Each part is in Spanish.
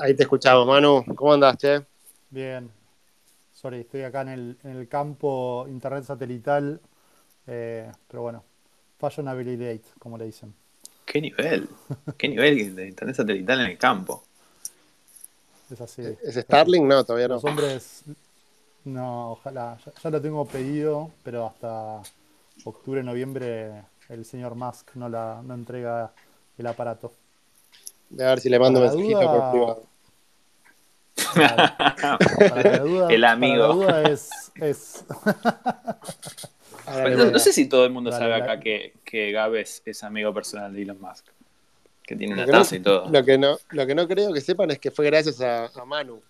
Ahí te escuchamos, Manu. ¿Cómo andas, che? Bien. Sorry, estoy acá en el, en el campo internet satelital, eh, pero bueno, fashionability, como le dicen. ¿Qué nivel? ¿Qué nivel de internet satelital en el campo? Es así. ¿Es Starlink? No, todavía no. Los hombres, no, ojalá, ya, ya lo tengo pedido, pero hasta octubre, noviembre el señor Musk no, la, no entrega el aparato. De a ver si le mando mensajito duda- por privado. Para la duda, El amigo. para la duda es, no, sé si todo el mundo Dale, sabe dale. acá que, que Gab es, es amigo personal de Elon Musk. Que tiene una Lo que no- taza y todo. Lo que, no, lo que no creo que sepan es que fue gracias a, a Manu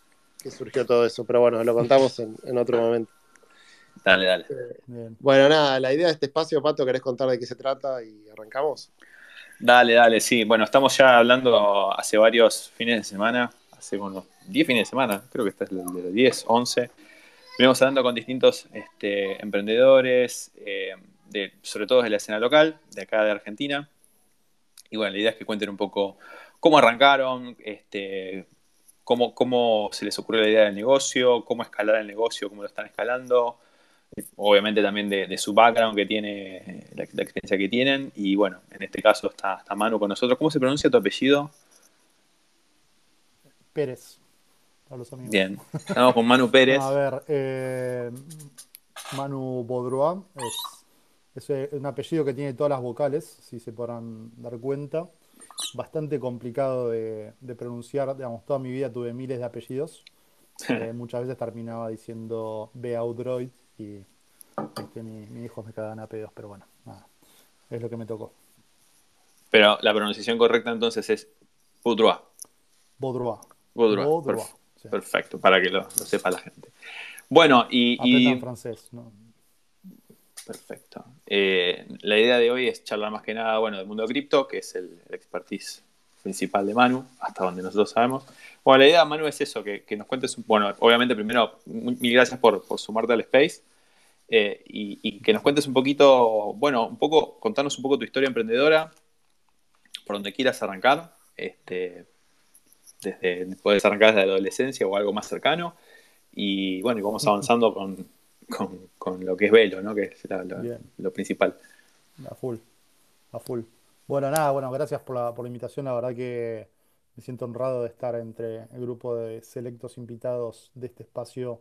que surgió todo eso, pero bueno, lo contamos en, en otro momento. Dale, dale. bien. Bueno, nada, la idea de este espacio, Pato, ¿querés contar de qué se trata y arrancamos? Dale, dale, sí. Bueno, estamos ya hablando hace varios fines de semana, hace unos 10 fines de semana, creo que este es el de los 10, 11. Venimos hablando con distintos este, emprendedores, eh, sobre todo de la escena local, de acá de Argentina. Y bueno, la idea es que cuenten un poco cómo arrancaron, este, cómo, se les ocurrió la idea del negocio, cómo escalar el negocio, cómo lo están escalando. Obviamente también de, su background que tiene, la, experiencia que tienen. Y bueno, en este caso está Manu con nosotros. ¿Cómo se pronuncia tu apellido? Pérez, para los amigos. Bien. Estamos con Manu Pérez. A ver, eh, Manu Baudrois es, es eh, un apellido que tiene todas las vocales, si se podrán dar cuenta. Bastante complicado de, de pronunciar, digamos, toda mi vida tuve miles de apellidos. Eh, muchas veces terminaba diciendo Beaudroid y este, mi- mis hijos me cagaban a pedos, pero bueno, nada, es lo que me tocó. Pero la pronunciación correcta entonces es Boudrois. Baudrois. Baudrois, Perf- sí. Perfecto, para que lo, lo sepa la gente. Bueno, y, y- francés, ¿no? Perfecto. Eh, la idea de hoy es charlar más que nada, bueno, del mundo cripto, que es el, el expertise principal de Manu, hasta donde nosotros sabemos. Bueno, la idea, Manu, es eso, que, que nos cuentes, bueno, obviamente primero, mil gracias por, por sumarte al Space, eh, y, y que nos cuentes un poquito, bueno, un poco, contarnos un poco tu historia emprendedora, por donde quieras arrancar, este, desde, puedes arrancar desde la adolescencia o algo más cercano, y bueno, y vamos avanzando con, con, con lo que es Velo, ¿no? Que es la- la- Bien. lo principal. A full, a full. Bueno, nada, bueno, gracias por la, por la invitación. La verdad que me siento honrado de estar entre el grupo de selectos invitados de este espacio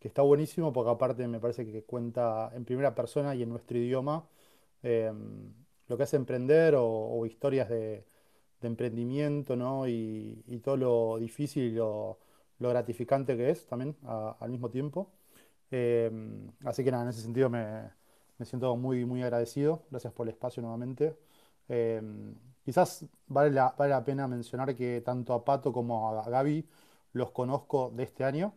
que está buenísimo porque aparte me parece que cuenta en primera persona y en nuestro idioma eh, lo que es emprender o, o historias de, de emprendimiento, ¿no? Y, todo lo difícil y lo, gratificante que es también a- al mismo tiempo. Eh, así que nada, en ese sentido me, siento muy, muy agradecido. Gracias por el espacio nuevamente. Eh, quizás vale la, pena mencionar que tanto a Pato como a Gaby los conozco de este año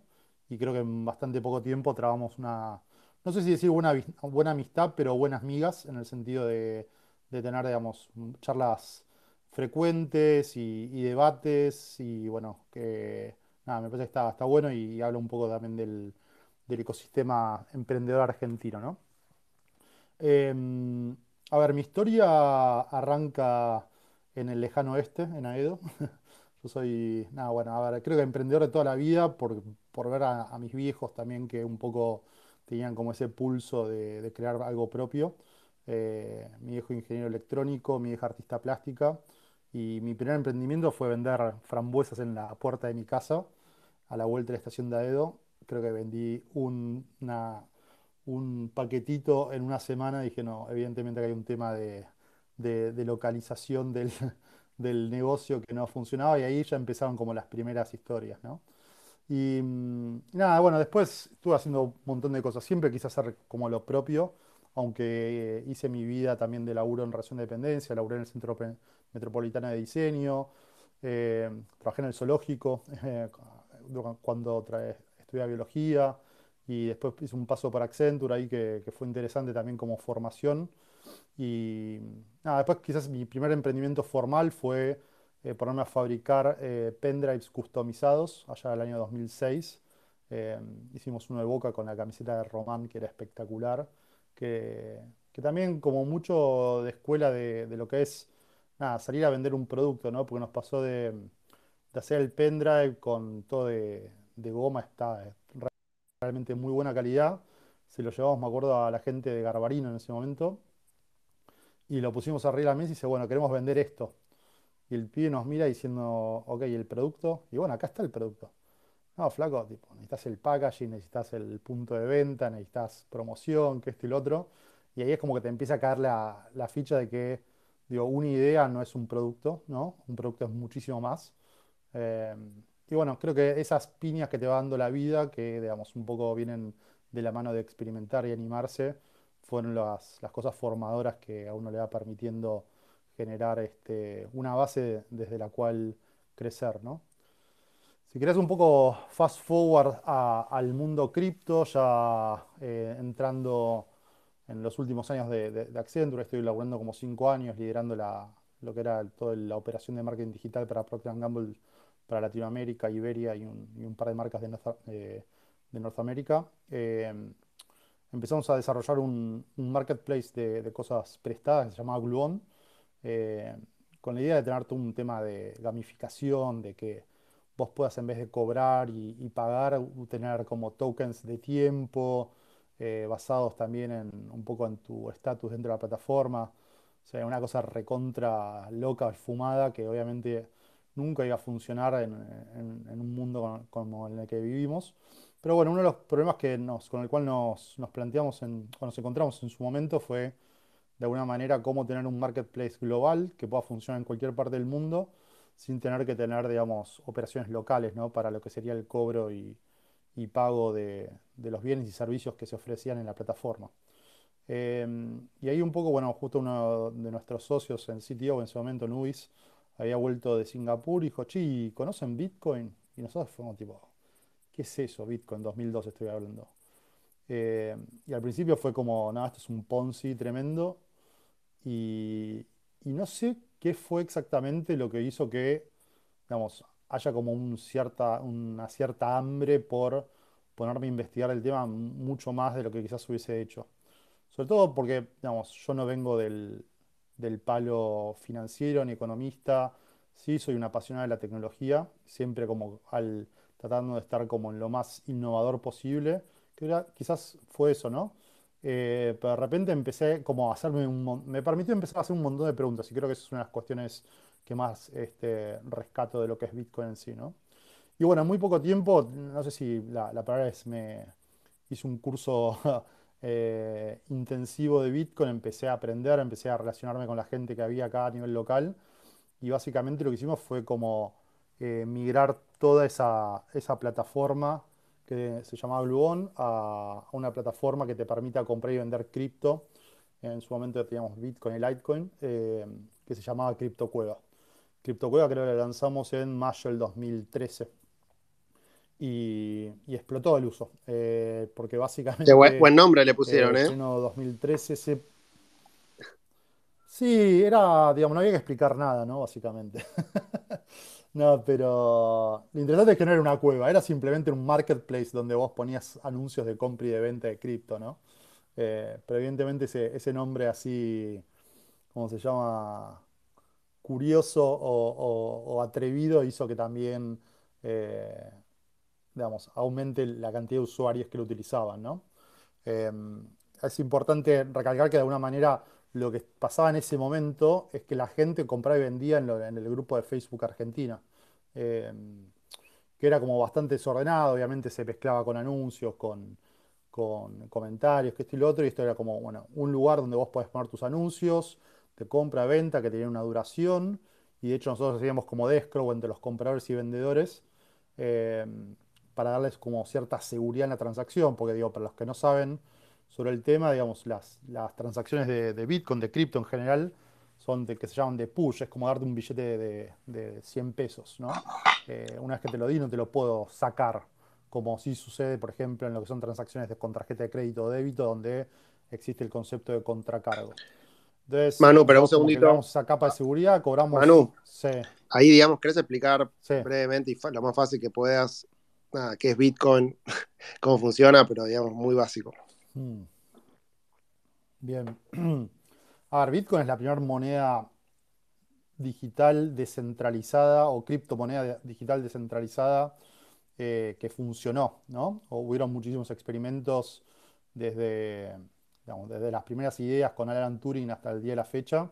y creo que en bastante poco tiempo trabamos una, no sé si decir buena, buena amistad, pero buenas migas en el sentido de, de tener, digamos, charlas frecuentes y, debates y bueno, que nada, me parece que está, está bueno y habla un poco también del, del ecosistema emprendedor argentino, ¿no? Em, a ver, mi historia arranca en el lejano oeste, en Aedo. Yo soy, nada, bueno, a ver, creo que emprendedor de toda la vida por, por ver a, mis viejos también que un poco tenían como ese pulso de, crear algo propio. Eh, mi viejo ingeniero electrónico, mi hija artista plástica y mi primer emprendimiento fue vender frambuesas en la puerta de mi casa a la vuelta de la estación de Aedo. Creo que vendí un, paquetito en una semana. Dije, no, evidentemente que hay un tema de, de- localización del, del negocio que no funcionaba y ahí ya empezaron como las primeras historias, ¿no? Y mm, nada, bueno, después estuve haciendo un montón de cosas. Siempre quise hacer como lo propio, aunque eh, hice mi vida también de laburo en relación de dependencia, laburé en el Centro Metropolitano de Diseño, eh, trabajé en el zoológico cu- cuando tra- estudié biología y después hice un paso para Accenture ahí que, fue interesante también como formación. Y después quizás mi primer emprendimiento formal fue eh, ponerme a fabricar eh, pendrives customizados allá del año 2006. Eh, hicimos uno de Boca con la camiseta de Román, que era espectacular, que, que también como mucho de escuela de lo que es nada, salir a vender un producto, ¿no? Porque nos pasó de, hacer el pendrive con todo de, goma, está realmente muy buena calidad. Se lo llevamos, me acuerdo, a la gente de Garbarino en ese momento. Y lo pusimos arriba de la mesa y dice, bueno, queremos vender esto. Y el pibe nos mira diciendo, ok, ¿el producto? Y bueno, acá está el producto. No, flaco, tipo, necesitas el packaging, necesitas el punto de venta, necesitas promoción, que esto y lo otro. Y ahí es como que te empieza a caer la, ficha de que, digo, una idea no es un producto, ¿no? Un producto es muchísimo más. Eh, y bueno, creo que esas piñas que te va dando la vida, que digamos un poco vienen de la mano de experimentar y animarse, fueron las, las cosas formadoras que a uno le va permitiendo generar este, una base desde la cual crecer, ¿no? Si querés un poco fast forward al mundo cripto, ya eh, entrando en los últimos años de, de, Accenture, estoy laburando como cinco años liderando la, lo que era toda la operación de marketing digital para Procter Gamble para Latinoamérica, Iberia y un, par de marcas de, eh, de Norteamérica. Eh, empezamos a desarrollar un, marketplace de, cosas prestadas que se llamaba Gluon, eh, con la idea de tener todo un tema de gamificación, de que vos puedas en vez de cobrar y, pagar, tener como tokens de tiempo, basados también en un poco en tu estatus dentro de la plataforma. O sea, una cosa recontra loca, fumada, que obviamente nunca iba a funcionar en, un mundo como el que vivimos. Pero bueno, uno de los problemas que nos, con el cual nos, planteamos en, o nos encontramos en su momento fue de alguna manera cómo tener un marketplace global que pueda funcionar en cualquier parte del mundo sin tener que tener, digamos, operaciones locales, ¿no? Para lo que sería el cobro y, pago de, los bienes y servicios que se ofrecían en la plataforma. Em, y ahí un poco, bueno, justo uno de nuestros socios en CTO en ese momento, Nuis, había vuelto de Singapur y dijo, chi, ¿conocen Bitcoin? Y nosotros fuimos tipo, ¿qué es eso? Bitcoin 2002 estoy hablando. Eh, y al principio fue como, nada, esto es un Ponzi tremendo. Y, no sé qué fue exactamente lo que hizo que, digamos, haya como un cierta, una cierta hambre por ponerme a investigar el tema mucho más de lo que quizás hubiese hecho. Sobre todo porque, digamos, yo no vengo del, del palo financiero ni economista. Sí, soy un apasionado de la tecnología, siempre como al tratando de estar como en lo más innovador posible. Que quizás fue eso, ¿no? Eh, pero de repente empecé como a hacerme un... Me permitió empezar a hacer un montón de preguntas y creo que es una de las cuestiones más este, rescato de lo que es Bitcoin en sí, ¿no? Y bueno, en muy poco tiempo, no sé si la, la palabra es me hice un curso Eh, intensivo de Bitcoin, empecé a aprender, empecé a relacionarme con la gente que había acá a nivel local y básicamente lo que hicimos fue como eh, migrar toda esa, plataforma que se llamaba Bluon a, una plataforma que te permita comprar y vender cripto. En su momento teníamos Bitcoin y Litecoin, eh, que se llamaba CryptoCueva. CryptoCueva creo que la lanzamos en mayo del 2013 y, explotó el uso. Eh, porque básicamente. buen, nombre le pusieron, ¿eh? En 2013 Sí, era, digamos, no había que explicar nada, ¿no? Básicamente. no, pero lo interesante es que no era una cueva, era simplemente un marketplace donde vos ponías anuncios de compra y de venta de cripto, ¿no? Eh, pero evidentemente ese, nombre así, ¿cómo se llama? Curioso o, atrevido hizo que también eh, digamos, aumente la cantidad de usuarios que lo utilizaban, ¿no? Em, es importante recalcar que de alguna manera lo que pasaba en ese momento es que la gente compraba y vendía en, el grupo de Facebook Argentina, em, que era como bastante desordenado, obviamente se mezclaba con anuncios, con, comentarios, que esto y lo otro, y esto era como, bueno, un lugar donde vos podés poner tus anuncios de compra, venta, que tenían una duración, y de hecho nosotros hacíamos como de escrow entre los compradores y vendedores, em, para darles como cierta seguridad en la transacción, porque digo, para los que no saben sobre el tema, digamos, las, las transacciones de, Bitcoin, de cripto en general, son de que se llaman de push, es como darte un billete de, de 100 pesos, ¿no? Eh, una vez que te lo di no te lo puedo sacar, como si sucede, por ejemplo, en lo que son transacciones de, con tarjeta de crédito o débito, donde existe el concepto de contracargo. Entonces, Manu, pero un segundito. esa capa de seguridad, cobramos. Manu, ahí, digamos, ¿querés explicar brevemente y lo más fácil que puedas nada, qué es Bitcoin, cómo funciona, pero digamos muy básico. Hmm. Bien. A ver, Bitcoin es la primera moneda digital descentralizada o criptomoneda digital descentralizada eh, que funcionó, ¿no? Hubieron muchísimos experimentos desde, desde las primeras ideas con Alan Turing hasta el día de la fecha.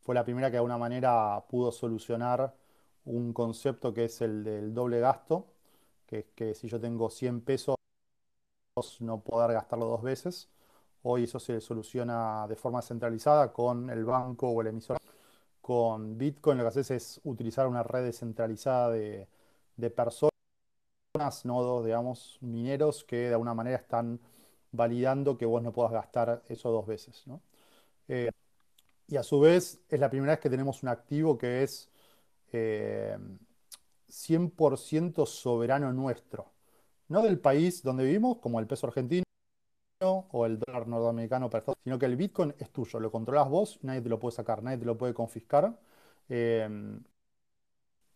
Fue la primera que de alguna manera pudo solucionar un concepto que es el del doble gasto, que es que si yo tengo 100 pesos no poder gastarlo dos veces. Hoy eso se soluciona de forma centralizada con el banco o el emisor. Con Bitcoin lo que haces es utilizar una red descentralizada de, personas, nodos, digamos, mineros que de alguna manera están validando que vos no puedas gastar eso dos veces. Eh, y a su vez es la primera vez que tenemos un activo que es 100% eh, soberano nuestro. No del país donde vivimos, como el peso argentino o el dólar norteamericano, sino que el Bitcoin es tuyo, lo controlas vos, nadie te lo puede sacar, nadie te lo puede confiscar. Em,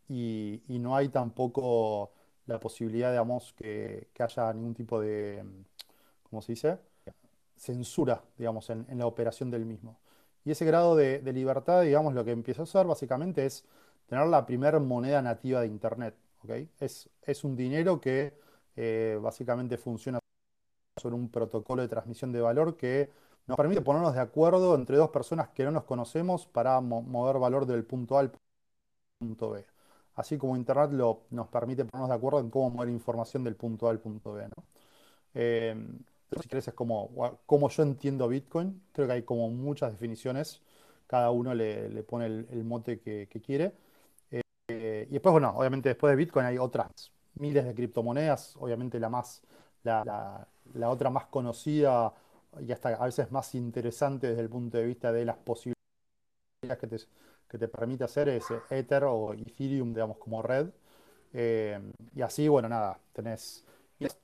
y, no hay tampoco la posibilidad, digamos, que, que haya ningún tipo de, ¿cómo se dice? Censura, digamos, en, la operación del mismo. Y ese grado de, libertad, digamos, lo que empieza a hacer básicamente es tener la primera moneda nativa de Internet. ¿okay? Es, es un dinero que eh, básicamente funciona sobre un protocolo de transmisión de valor que nos permite ponernos de acuerdo entre dos personas que no nos conocemos para mover valor del punto A al punto B. Así como Internet lo, nos permite ponernos de acuerdo en cómo mover información del punto A al punto B. Eh, si querés, es como, como yo entiendo Bitcoin. Creo que hay como muchas definiciones. Cada uno le, pone el, mote que, quiere. Eh, y después, bueno, obviamente después de Bitcoin hay otras miles de criptomonedas. Obviamente la más, la, la otra más conocida y hasta a veces más interesante desde el punto de vista de las posibilidades que te, que te permite hacer es Ether o Ethereum, digamos, como red. Eh, y así, bueno, nada, tenés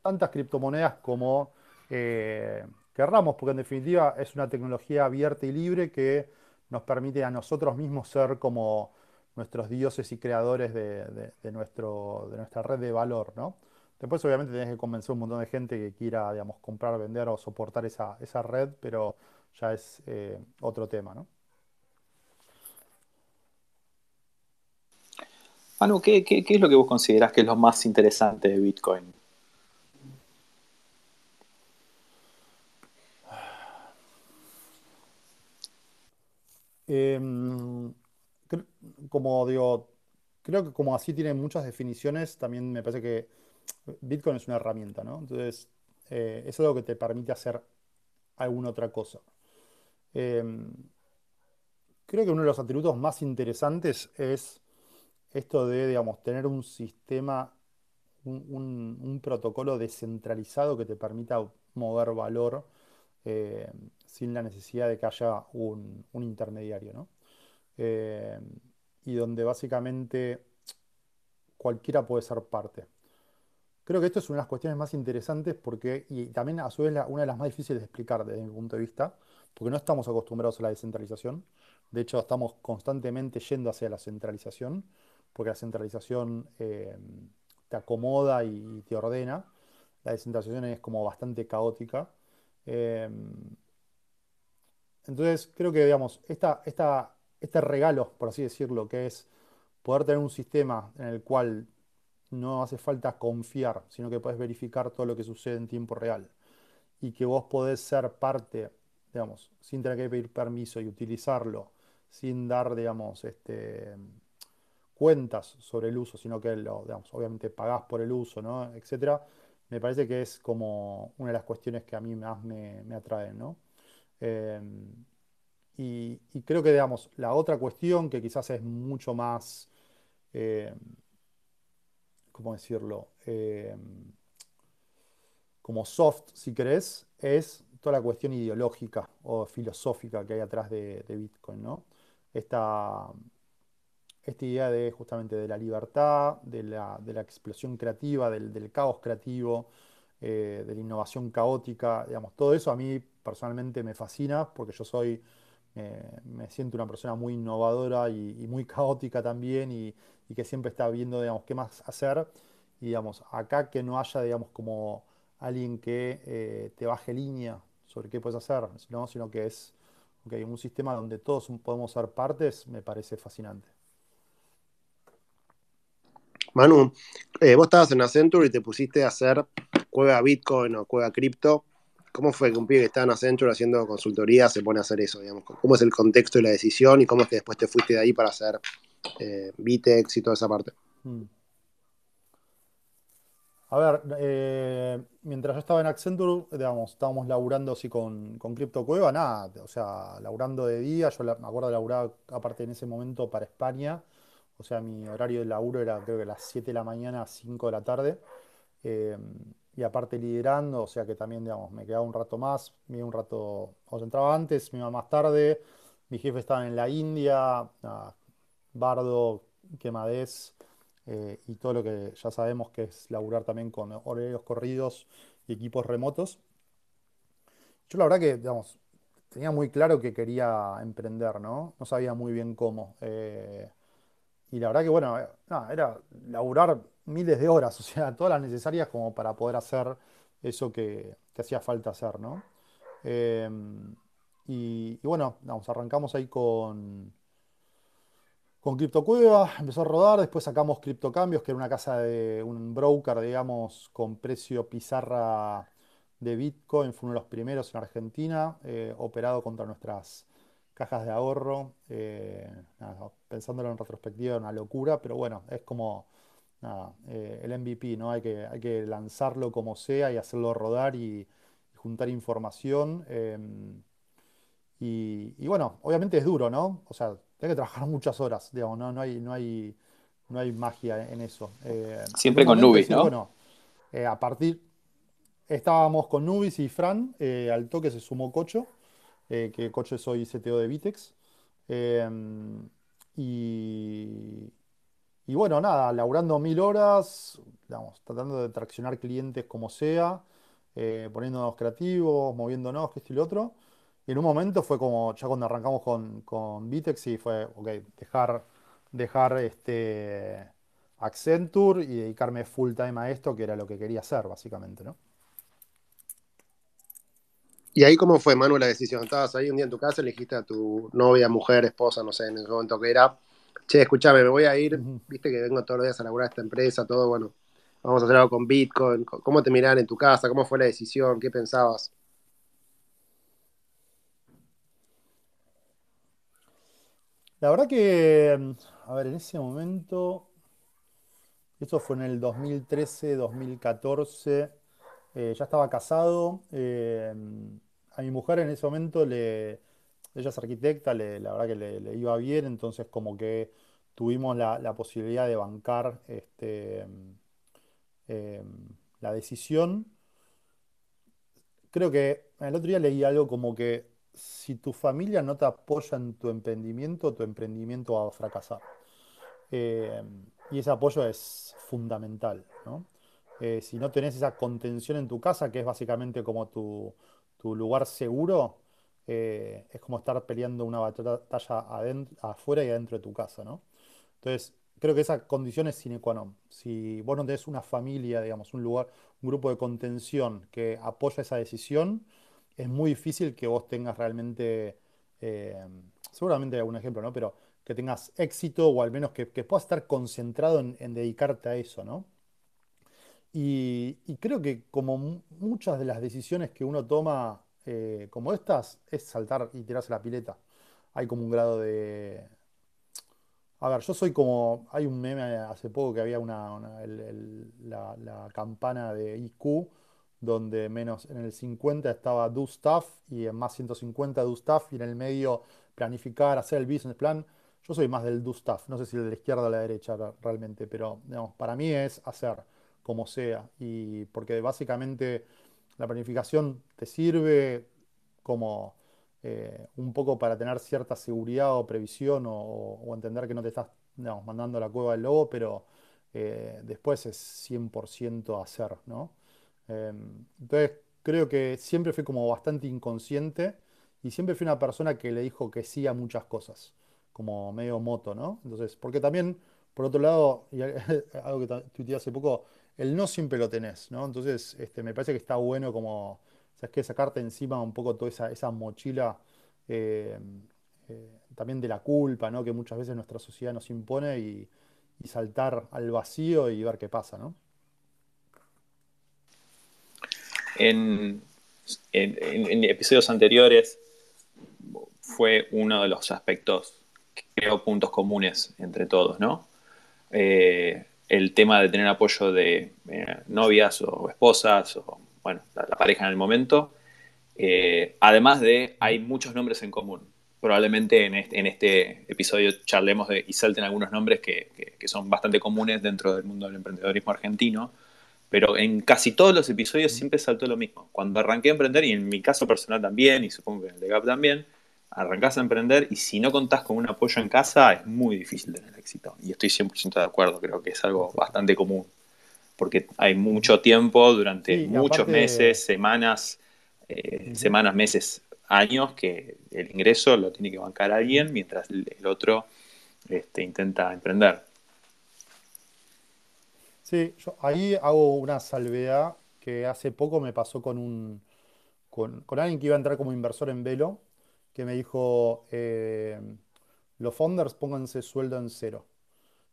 tantas criptomonedas como eh, querramos, porque en definitiva es una tecnología abierta y libre que nos permite a nosotros mismos ser como nuestros dioses y creadores de, nuestro, de nuestra red de valor, ¿no? Después obviamente tenés que convencer a un montón de gente que quiera, digamos, comprar, vender o soportar esa, red, pero ya es eh, otro tema, ¿no? Manu, ¿qué, es lo que vos considerás que es lo más interesante de Bitcoin? Em, como digo, creo que como así tiene muchas definiciones, también me parece que Bitcoin es una herramienta, ¿no? Entonces, eh, es algo que te permite hacer alguna otra cosa. Em, creo que uno de los atributos más interesantes es esto de, digamos, tener un sistema, un, protocolo descentralizado que te permita mover valor eh, sin la necesidad de que haya un, intermediario, ¿no? Em, y donde básicamente cualquiera puede ser parte. Creo que esto es una de las cuestiones más interesantes porque, y también a su vez una de las más difíciles de explicar desde mi punto de vista, porque no estamos acostumbrados a la descentralización. De hecho, estamos constantemente yendo hacia la centralización, porque la centralización eh, te acomoda y te ordena. La descentralización es como bastante caótica. Eh, entonces, creo que, digamos, este regalo, por así decirlo, que es poder tener un sistema en el cual no hace falta confiar, sino que puedes verificar todo lo que sucede en tiempo real. Y que vos podés ser parte, digamos, sin tener que pedir permiso y utilizarlo, sin dar, digamos, este, cuentas sobre el uso, sino que lo, obviamente pagás por el uso, ¿no? etcétera, me parece que es como una de las cuestiones que a mí más me, atraen, ¿no? Em, y, creo que, digamos, la otra cuestión que quizás es mucho más em, ¿cómo decirlo? Eh, como soft, si querés, es toda la cuestión ideológica o filosófica que hay atrás de, Bitcoin, ¿no? Esta, esta idea de justamente de la libertad, de la, explosión creativa, del, caos creativo, eh, de la innovación caótica, digamos, todo eso a mí personalmente me fascina porque yo soy, me siento una persona muy innovadora y, muy caótica también y, que siempre está viendo, digamos, qué más hacer. Y, digamos, acá que no haya, digamos, como alguien que eh, te baje línea sobre qué puedes hacer, ¿no? sino que es un sistema donde todos podemos ser partes me parece fascinante. Manu, eh, vos estabas en Accenture y te pusiste a hacer cueva Bitcoin o cueva cripto. ¿Cómo fue que un pibe que estaba en Accenture haciendo consultoría se pone a hacer eso? Digamos? ¿Cómo es el contexto y la decisión y cómo es que después te fuiste de ahí para hacer eh, Bitex y toda esa parte? Mm. A ver, eh, mientras yo estaba en Accenture, digamos, estábamos laburando así con, con Cueva, nada, o sea, laburando de día, yo me acuerdo de laburar aparte en ese momento para España, o sea, mi horario de laburo era creo que las 7 de la mañana a 5 de la tarde, eh, y aparte liderando, o sea que también, digamos, me quedaba un rato más, me un rato, o entraba antes, me iba más tarde, mi jefe estaba en la India, Bardo, Quemadez, eh, y todo lo que ya sabemos que es laburar también con horarios corridos y equipos remotos. Yo la verdad que, digamos, tenía muy claro que quería emprender, ¿no? No sabía muy bien cómo. Eh, y la verdad que, bueno, eh, era laburar miles de horas, o sea, todas las necesarias como para poder hacer eso que, hacía falta hacer, ¿no? y, y, bueno, vamos, arrancamos ahí con, con CryptoCueva, empezó a rodar, después sacamos CryptoCambios, que era una casa de un broker, digamos, con precio pizarra de Bitcoin, fue uno de los primeros en Argentina, eh, operado contra nuestras cajas de ahorro. Eh, pensándolo en retrospectiva, una locura, pero bueno, es como eh, el MVP, ¿no? Hay que, hay que lanzarlo como sea y hacerlo rodar y, juntar información. Em, y, y, bueno, obviamente es duro, ¿no? O sea, hay que trabajar muchas horas, digamos, no, no, hay, no, hay, no hay magia en eso. Eh, Siempre con Nubis, ¿no? Bueno, eh, a partir, estábamos con Nubis y Fran, eh, al toque se sumó Cocho, que Cocho soy CTO de Vitex. y, y bueno, nada, laburando mil horas, digamos, tratando de traccionar clientes como sea, poniéndonos creativos, moviéndonos, que esto y lo otro. Y en un momento fue como, ya cuando arrancamos con, con Vitex, y fue, ok, dejar, dejar este Accenture y dedicarme full time a esto, que era lo que quería hacer, básicamente, ¿no? ¿Y ahí cómo fue, Manu, la decisión? Estabas ahí un día en tu casa, elegiste a tu novia, mujer, esposa, no sé, en el momento que era. Che, escúchame, me voy a ir, viste que vengo todos los días a laburar esta empresa, todo, bueno, vamos a hacer algo con Bitcoin. ¿Cómo te en tu casa? ¿Cómo fue la decisión? ¿Qué pensabas? La verdad que, mm, a ver, en ese momento, eso fue en el 2013, 2014, eh, ya estaba casado. Eh, a mi mujer en ese momento, le, ella es arquitecta, la verdad que le, iba bien, entonces como que tuvimos la, posibilidad de bancar este, em, la decisión. Creo que el otro día leí algo como que si tu familia no te apoya en tu emprendimiento, tu emprendimiento va a fracasar. Eh, y ese apoyo es fundamental. Eh, si no tenés esa contención en tu casa, que es básicamente como tu, lugar seguro, eh, es como estar peleando una batalla afuera y adentro de tu casa. Entonces, creo que esa condición es sine qua non. Si vos no tenés una familia, digamos, un lugar, un grupo de contención que apoya esa decisión, es muy difícil que vos tengas realmente, eh, seguramente algún ejemplo, ¿no? Pero que tengas éxito o al menos que, puedas estar concentrado en, dedicarte a eso, ¿no? Y, creo que como muchas de las decisiones que uno toma eh, como estas, es saltar y tirarse la pileta. Hay como un grado de... A ver, yo soy como... Hay un meme hace poco que había una, la, campana de IQ donde menos en el 50 estaba do stuff y en más 150 do stuff y en el medio planificar, hacer el business plan. Yo soy más del do stuff, no sé si de la izquierda o la derecha realmente, pero para mí es hacer como sea y porque básicamente la planificación te sirve como eh, un poco para tener cierta seguridad o previsión o, entender que no te estás mandando a la cueva del lobo, pero eh, después es 100% hacer, ¿no? Em, entonces creo que siempre fui como bastante inconsciente y siempre fui una persona que le dijo que sí a muchas cosas, como medio moto, ¿no? Entonces, porque también, por otro lado, y algo que tuiteé hace poco, el no siempre lo tenés, ¿no? Entonces, este, me parece que está bueno como, ¿sabes qué? Sacarte encima un poco toda esa, esa mochila eh, eh, también de la culpa, ¿no? Que muchas veces nuestra sociedad nos impone y, saltar al vacío y ver qué pasa, ¿no? En, en, episodios anteriores fue uno de los aspectos que creo puntos comunes entre todos, ¿no? Eh, el tema de tener apoyo de eh, novias o esposas o, bueno, la, pareja en el momento. Eh, además de, hay muchos nombres en común. Probablemente en este, episodio charlemos y salten algunos nombres que, que, son bastante comunes dentro del mundo del emprendedorismo argentino, pero en casi todos los episodios siempre saltó lo mismo. Cuando arranqué a emprender, y en mi caso personal también, y supongo que en el de Gap también, arrancás a emprender y si no contás con un apoyo en casa es muy difícil tener éxito. Y estoy 100% de acuerdo, creo que es algo bastante común, porque hay mucho tiempo durante muchos meses, semanas, eh, semanas, meses, años, que el ingreso lo tiene que bancar alguien mientras el otro este, intenta emprender. Sí, yo ahí hago una salvedad que hace poco me pasó con un con, con alguien que iba a entrar como inversor en Velo que me dijo, eh, los founders pónganse sueldo en cero.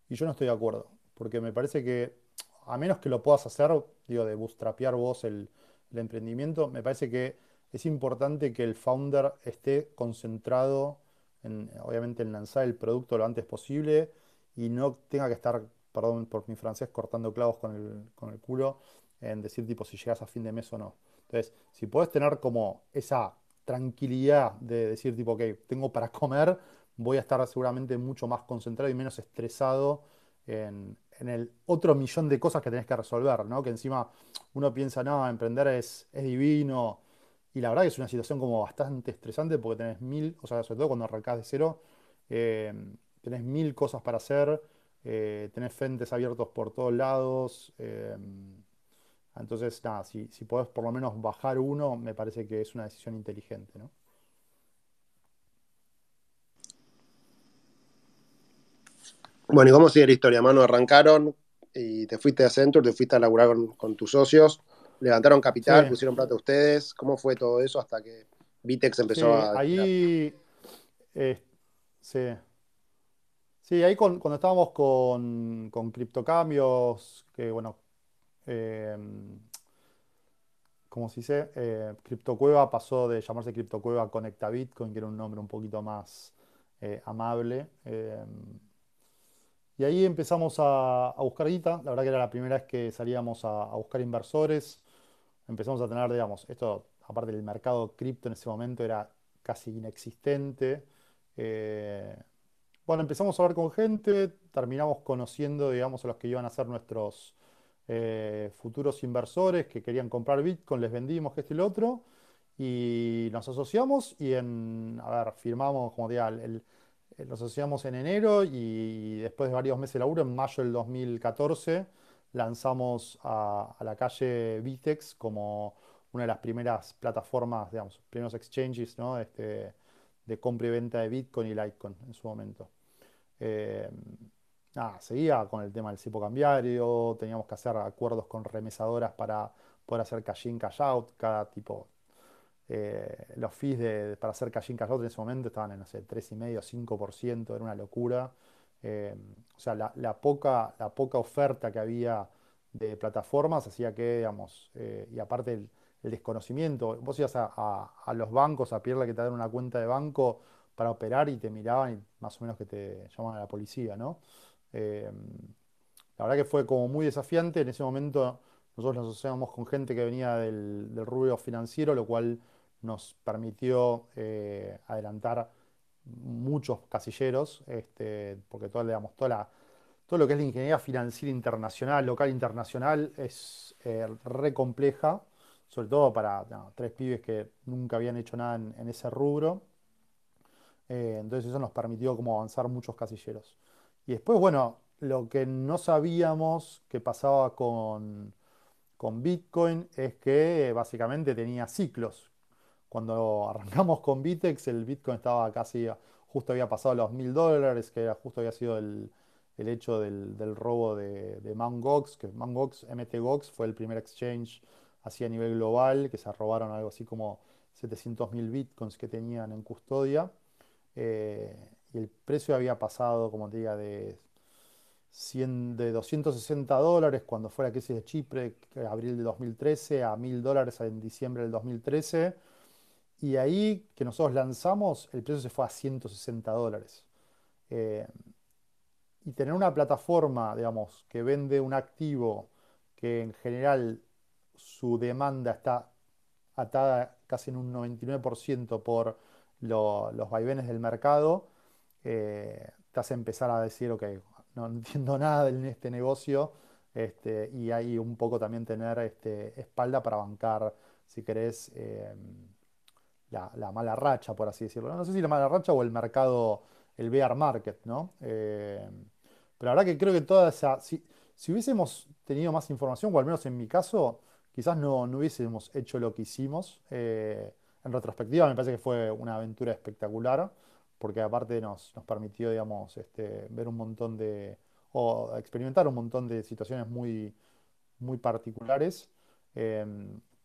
Y yo no estoy de acuerdo, porque me parece que a menos que lo puedas hacer, digo, de bootstrapear vos el, emprendimiento, me parece que es importante que el founder esté concentrado en, obviamente, en lanzar el producto lo antes posible y no tenga que estar, perdón por mi francés, cortando clavos con el, con el culo en decir tipo si llegas a fin de mes o no. Entonces, si puedes tener como esa tranquilidad de decir, tipo, ok, tengo para comer, voy a estar seguramente mucho más concentrado y menos estresado en, el otro millón de cosas que tenés que resolver, ¿no? Que encima uno piensa, no, emprender es, es divino. Y la verdad que es una situación como bastante estresante porque tenés mil, o sea, sobre todo cuando arrancás de cero, eh, tenés mil cosas para hacer, eh, tenés frentes abiertos por todos lados. Eh, entonces, nada, si, si podés por lo menos bajar uno, me parece que es una decisión inteligente, ¿no? Bueno, ¿y cómo sigue la historia, mano? Arrancaron y te fuiste a Centur, te fuiste a laburar con, tus socios, levantaron capital, pusieron plata ustedes. ¿Cómo fue todo eso hasta que Vitex empezó a... Ahí, eh, sí. Sí, ahí cuando estábamos con, con criptocambios, que bueno, eh, como se dice, eh, CryptoCueva pasó de llamarse CryptoCueva a Conecta Bitcoin, que era un nombre un poquito más eh, amable. Eh, y ahí empezamos a, buscar guita. La verdad que era la primera vez que salíamos a, buscar inversores. Empezamos a tener, digamos, esto, aparte del mercado cripto en ese momento era casi inexistente. bueno, empezamos a hablar con gente, terminamos conociendo, digamos, a los que iban a ser nuestros eh, futuros inversores que querían comprar Bitcoin, les vendimos esto y lo otro, y nos asociamos y en, a ver, firmamos, como diga, el, nos asociamos en enero y después de varios meses de laburo, en mayo del 2014, lanzamos a, la calle Bitex como una de las primeras plataformas, digamos, primeros exchanges, ¿no? Este, de compra y venta de Bitcoin y Litecoin en su momento. Eh, seguía con el tema del cipo cambiario, teníamos que hacer acuerdos con remesadoras para poder hacer cash in, cash out, cada tipo, eh, los fees para hacer cash in, cash out en ese momento estaban en, no sé, 3,5, 5%, era una locura. Eh, o sea, la, poca, la poca oferta que había de plataformas hacía que, digamos, eh, y aparte el, desconocimiento, vos ibas a, los bancos a pedirle que te den una cuenta de banco para operar y te miraban y más o menos que te llamaban a la policía, ¿no? Eh, la verdad que fue como muy desafiante. En ese momento nosotros nos asociamos con gente que venía del, rubro financiero, lo cual nos permitió eh, adelantar muchos casilleros, este, porque todo, toda lo que es la ingeniería financiera internacional, local internacional, es eh, re compleja, sobre todo para tres pibes que nunca habían hecho nada en, ese rubro. entonces eso nos permitió como avanzar muchos casilleros. Y después, bueno, lo que no sabíamos que pasaba con, Bitcoin es que básicamente tenía ciclos. Cuando arrancamos con Bitex, el Bitcoin estaba casi, justo había pasado los mil dólares, que justo había sido el, hecho del, robo de, de que Mt. Gox, MT Gox fue el primer exchange así a nivel global, que se robaron algo así como 700.000 bitcoins que tenían en custodia. Eh, y el precio había pasado, como te diga, de, 100, de 260 dólares cuando fue la crisis de Chipre, abril de 2013, a 1000 dólares en diciembre del 2013. Y ahí que nosotros lanzamos, el precio se fue a 160 dólares. Eh, y tener una plataforma, digamos, que vende un activo que en general su demanda está atada casi en un 99% por los vaivenes del mercado, eh, te hace empezar a decir, ok, no entiendo nada en este negocio, este, y hay un poco también tener este, espalda para bancar, si querés, eh, la, mala racha, por así decirlo. No sé si la mala racha o el mercado, el bear market, ¿no? Eh, pero la verdad que creo que toda esa... Si, si, hubiésemos tenido más información, o al menos en mi caso, quizás no, no hubiésemos hecho lo que hicimos. Eh, en retrospectiva me parece que fue una aventura espectacular, porque aparte nos, nos permitió, digamos, este, ver un montón de... o experimentar un montón de situaciones muy, muy particulares. Eh,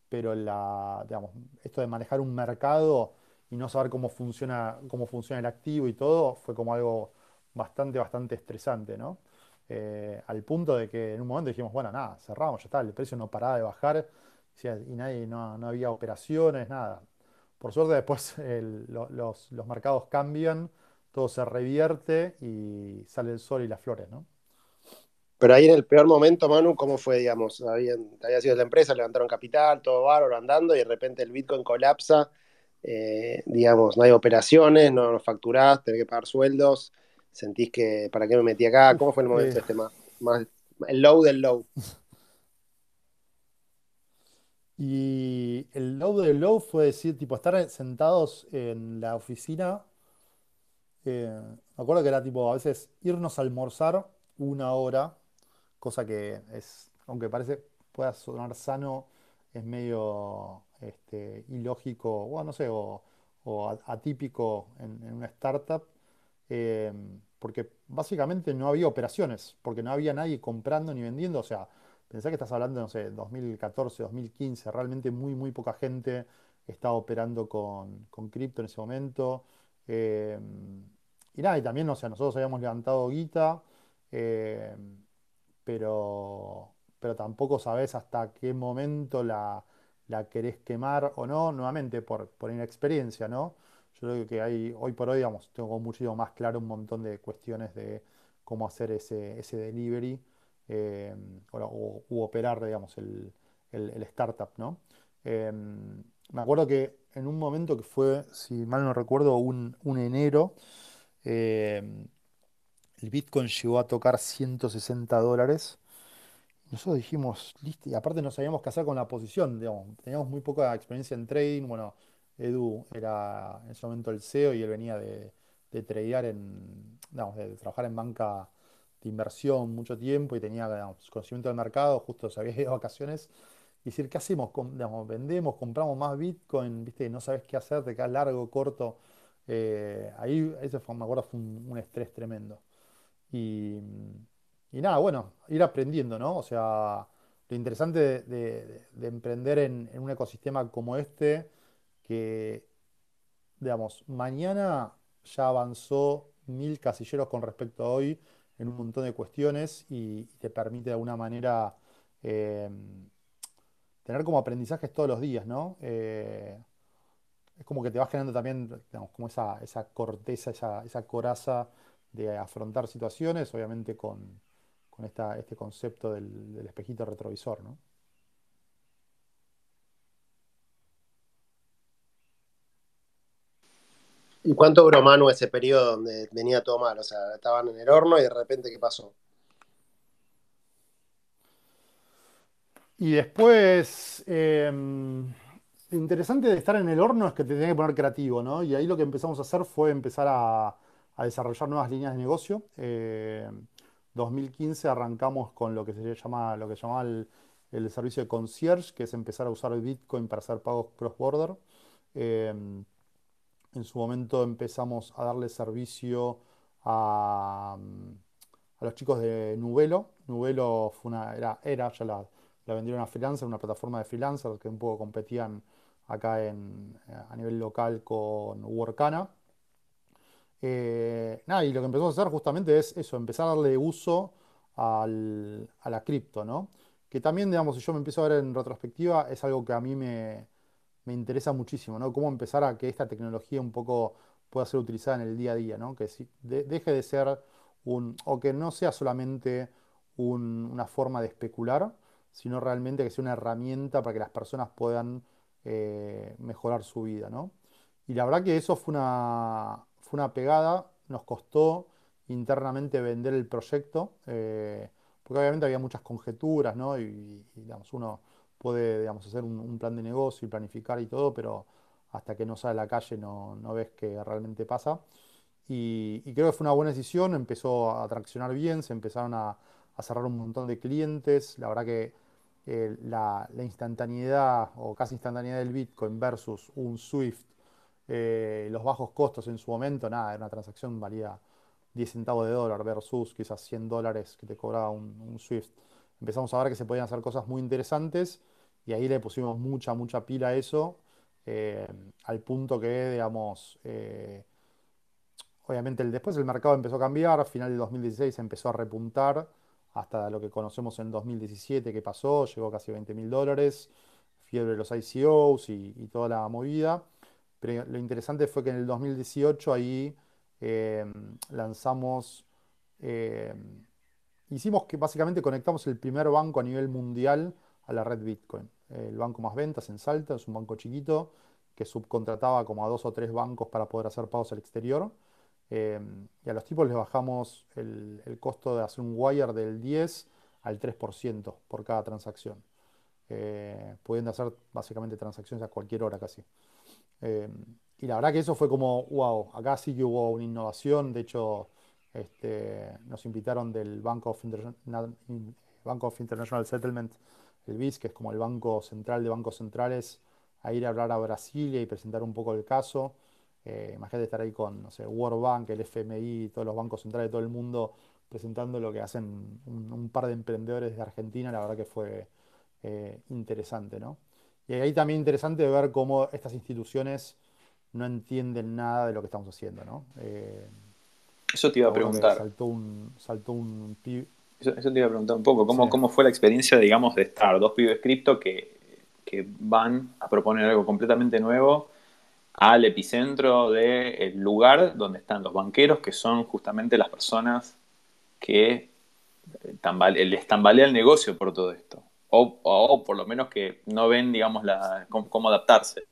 pero la, digamos, esto de manejar un mercado y no saber cómo funciona, cómo funciona el activo y todo, fue como algo bastante, bastante estresante, ¿no? Eh, al punto de que en un momento dijimos, bueno, nada, cerramos, ya está, el precio no paraba de bajar y nadie, no, no había operaciones, nada. Por suerte después los, los mercados cambian, todo se revierte y sale el sol y las flores, ¿no? Pero ahí en el peor momento, Manu, ¿cómo fue, digamos? Habían, había sido la empresa, levantaron capital, todo bárbaro andando, y de repente el Bitcoin colapsa, eh, digamos, no hay operaciones, no, no facturás, tenés que pagar sueldos, sentís que, ¿para qué me metí acá? ¿Cómo fue el momento este más, más, el low del low? Y el low del low fue decir, tipo, estar sentados en la oficina. Eh, me acuerdo que era tipo, a veces irnos a almorzar una hora cosa que es, aunque parece pueda sonar sano, es medio este, ilógico, o no sé, o, atípico en, una startup, eh, porque básicamente no había operaciones, porque no había nadie comprando ni vendiendo, o sea, pensá que estás hablando, no sé, 2014, 2015, realmente muy, muy poca gente estaba operando con, cripto en ese momento. Eh, y nada, y también, o sea, nosotros habíamos levantado guita. Eh, pero, pero tampoco sabes hasta qué momento la, querés quemar o no, nuevamente por, por inexperiencia, ¿no? Yo creo que hay, hoy por hoy, digamos, tengo muchísimo más claro un montón de cuestiones de cómo hacer ese, ese delivery eh, o, u operar, digamos, el, startup, ¿no? Eh, me acuerdo que en un momento que fue, si mal no recuerdo, un, enero, eh, el Bitcoin llegó a tocar 160 dólares. Nosotros dijimos, listo, y aparte no sabíamos qué hacer con la posición, teníamos muy poca experiencia en trading. Bueno, Edu era en ese momento el CEO y él venía de, de tradear en, de trabajar en banca de inversión mucho tiempo y tenía conocimiento del mercado, justo se había ido de vacaciones. Y decir, ¿qué hacemos? vendemos, compramos más Bitcoin, viste, no sabes qué hacer, te quedas largo, corto. Eh, ahí, ese fue, me acuerdo, fue un estrés tremendo. Y, nada, bueno, ir aprendiendo, ¿no? O sea, lo interesante de, emprender en, un ecosistema como este, que, digamos, mañana ya avanzó mil casilleros con respecto a hoy en un montón de cuestiones y, te permite de alguna manera eh, tener como aprendizajes todos los días, ¿no? Eh, es como que te vas generando también, digamos, como esa, esa corteza, esa, esa coraza de afrontar situaciones, obviamente con, esta, este concepto del, espejito retrovisor, ¿no? ¿Y cuánto duró ese periodo donde venía todo mal? O sea, estaban en el horno y de repente, ¿qué pasó? Y después, em, lo interesante de estar en el horno es que te tenés que poner creativo, ¿no? Y ahí lo que empezamos a hacer fue empezar a, desarrollar nuevas líneas de negocio. Eh, 2015 arrancamos con lo que se llama, lo que se el, servicio de concierge, que es empezar a usar el Bitcoin para hacer pagos cross-border. Eh, en su momento empezamos a darle servicio a, a, los chicos de Nubelo. Nubelo era, era ya la, vendieron a freelancer, una plataforma de freelancers que un poco competían acá en, a nivel local con Workana. Eh, y lo que empezamos a hacer justamente es eso, empezar a darle uso a la cripto, ¿no? Que también, digamos, si yo me empiezo a ver en retrospectiva, es algo que a mí me, me interesa muchísimo, ¿no? Cómo empezar a que esta tecnología un poco pueda ser utilizada en el día a día, ¿no? Que si- de- deje de ser un, o que no sea solamente un- una forma de especular, sino realmente que sea una herramienta para que las personas puedan eh, mejorar su vida, ¿no? Y la verdad que eso fue una, fue una pegada, nos costó internamente vender el proyecto, eh, porque obviamente había muchas conjeturas, ¿no? Y, uno puede, digamos, hacer un, plan de negocio y planificar y todo, pero hasta que no sale a la calle no, no ves qué realmente pasa. Y, creo que fue una buena decisión, empezó a traccionar bien, se empezaron a, cerrar un montón de clientes. La verdad que eh, la, instantaneidad o casi instantaneidad del Bitcoin versus un Swift, eh, los bajos costos en su momento, nada, era una transacción valía 10 centavos de dólar versus quizás 100 dólares que te cobraba un Swift. Empezamos a ver que se podían hacer cosas muy interesantes y ahí le pusimos mucha, mucha pila a eso, eh, al punto que, digamos, eh, Obviamente después el mercado empezó a cambiar, a final del 2016 empezó a repuntar hasta lo que conocemos en 2017 que pasó, llegó casi 20 mil dólares, fiebre de los ICOs y, toda la movida. Pero lo interesante fue que en el 2018 ahí eh, lanzamos, hicimos que básicamente conectamos el primer banco a nivel mundial a la red Bitcoin. El banco más ventas en Salta, es un banco chiquito que subcontrataba como a dos o tres bancos para poder hacer pagos al exterior. Eh, y a los tipos les bajamos el, costo de hacer un wire del 10 al 3% por cada transacción, eh, pudiendo hacer básicamente transacciones a cualquier hora casi. Eh, y la verdad que eso fue como, wow, acá sí que hubo una innovación, de hecho este, nos invitaron del Bank of, Bank of International Settlement, el BIS, que es como el banco central de bancos centrales, a ir a hablar a Brasilia y presentar un poco el caso. Eh, imagínate estar ahí con, no sé, World Bank, el FMI, todos los bancos centrales de todo el mundo presentando lo que hacen un, un par de emprendedores de Argentina, la verdad que fue eh, interesante, ¿no? Y ahí también interesante ver cómo estas instituciones no entienden nada de lo que estamos haciendo, ¿no? Eh, Eso te iba a preguntar. saltó un, saltó un pi- Eso, eso te iba a preguntar un poco. ¿Cómo, Sí. cómo fue la experiencia, digamos, de estar dos pibes cripto que, que van a proponer algo completamente nuevo al epicentro del lugar donde están los banqueros, que son justamente las personas que eh, tambale- les tambalea el negocio por todo esto? O, o por lo menos que no ven, digamos, la, cómo, cómo adaptarse.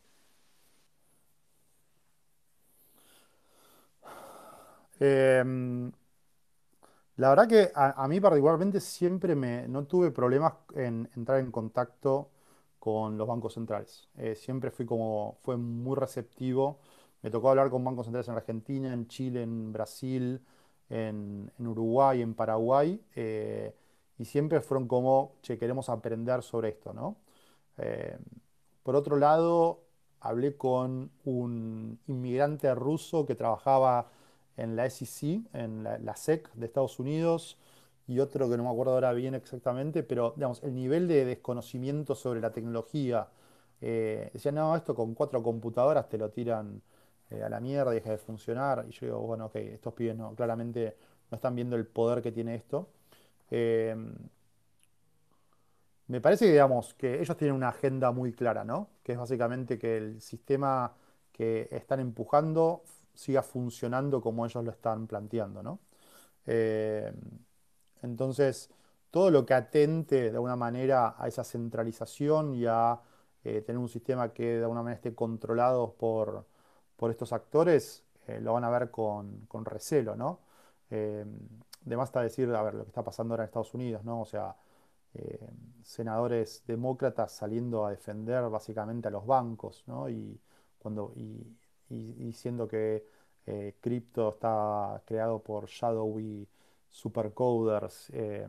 Em, la verdad que a, mí particularmente siempre me, no tuve problemas en entrar en contacto con los bancos centrales. Eh, siempre fui como, fue muy receptivo. Me tocó hablar con bancos centrales en Argentina, en Chile, en Brasil, en, en Uruguay, en Paraguay, eh, y siempre fueron como, che, queremos aprender sobre esto, ¿no? Eh, por otro lado, hablé con un inmigrante ruso que trabajaba en la SEC, en la, SEC de Estados Unidos, y otro que no me acuerdo ahora bien exactamente, pero digamos, el nivel de desconocimiento sobre la tecnología, eh, decían, no, esto con cuatro computadoras te lo tiran eh, a la mierda y deja de funcionar, y yo digo, bueno, ok, estos pibes no, claramente no están viendo el poder que tiene esto. Eh, me parece que, digamos, que ellos tienen una agenda muy clara, ¿no? Que es básicamente que el sistema que están empujando siga funcionando como ellos lo están planteando, ¿no? Eh, entonces, todo lo que atente de alguna manera a esa centralización y a eh, tener un sistema que de alguna manera esté controlado por, por estos actores, eh, lo van a ver con, con recelo, ¿no? De más está decir, a ver, lo que está pasando ahora en Estados Unidos, ¿no? O sea, senadores demócratas saliendo a defender básicamente a los bancos, ¿no? Y, cuando, y, y- diciendo que eh, cripto está creado por shadowy supercoders eh,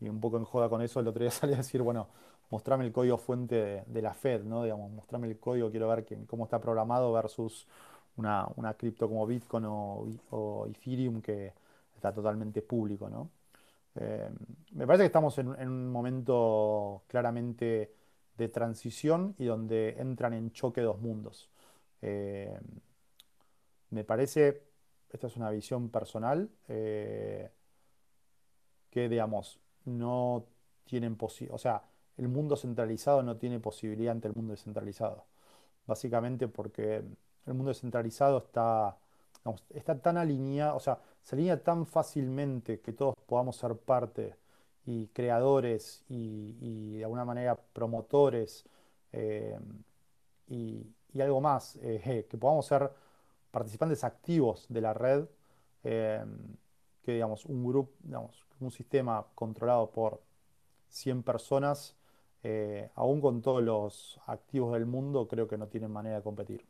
y un poco en joda con eso, el otro día salí a decir, bueno, mostrame el código fuente de, la Fed, ¿no? Digamos, mostrame el código, quiero ver que- cómo está programado versus una, una cripto como Bitcoin o, Ethereum que está totalmente público, ¿no? Eh, me parece que estamos en un momento claramente de transición y donde entran en choque dos mundos. Eh, me parece, esta es una visión personal, eh, que digamos, no tienen posibilidad, o sea, el mundo centralizado no tiene posibilidad ante el mundo descentralizado. Básicamente porque el mundo descentralizado está, está tan alineado, o sea, se alinea tan fácilmente que todos podamos ser parte y creadores y, de alguna manera promotores eh, y, algo más, eh, que podamos ser participantes activos de la red, eh, que digamos, un grupo, digamos, un sistema controlado por 100 personas, aún con todos los activos del mundo, creo que no tienen manera de competir.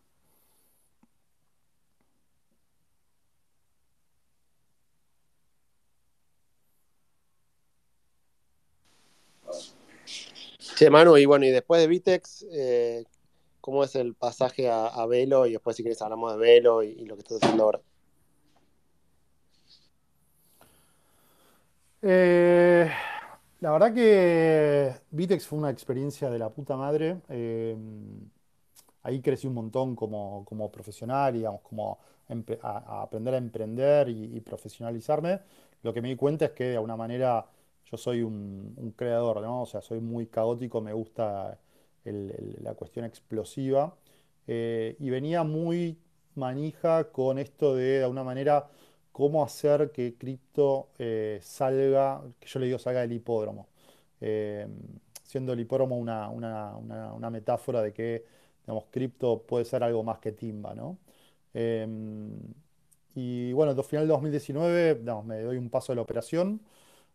Che, Manu, y bueno, y después de Vitex, eh, ¿cómo es el pasaje a, Velo? Y después, si quieres, hablamos de Velo y, lo que estás haciendo ahora. Eh, la verdad que Vitex fue una experiencia de la puta madre. Eh, ahí crecí un montón como, profesional, digamos, como a, aprender a emprender y, y, profesionalizarme. Lo que me di cuenta es que de alguna manera yo soy un, creador, ¿no? O sea, soy muy caótico, me gusta la cuestión explosiva. Eh, y venía muy manija con esto de, de alguna manera, cómo hacer que cripto eh, salga, que yo le digo salga del hipódromo. Eh, siendo el hipódromo una, metáfora de que, digamos, cripto puede ser algo más que timba, ¿no? y bueno, al final de 2019, me doy un paso de la operación.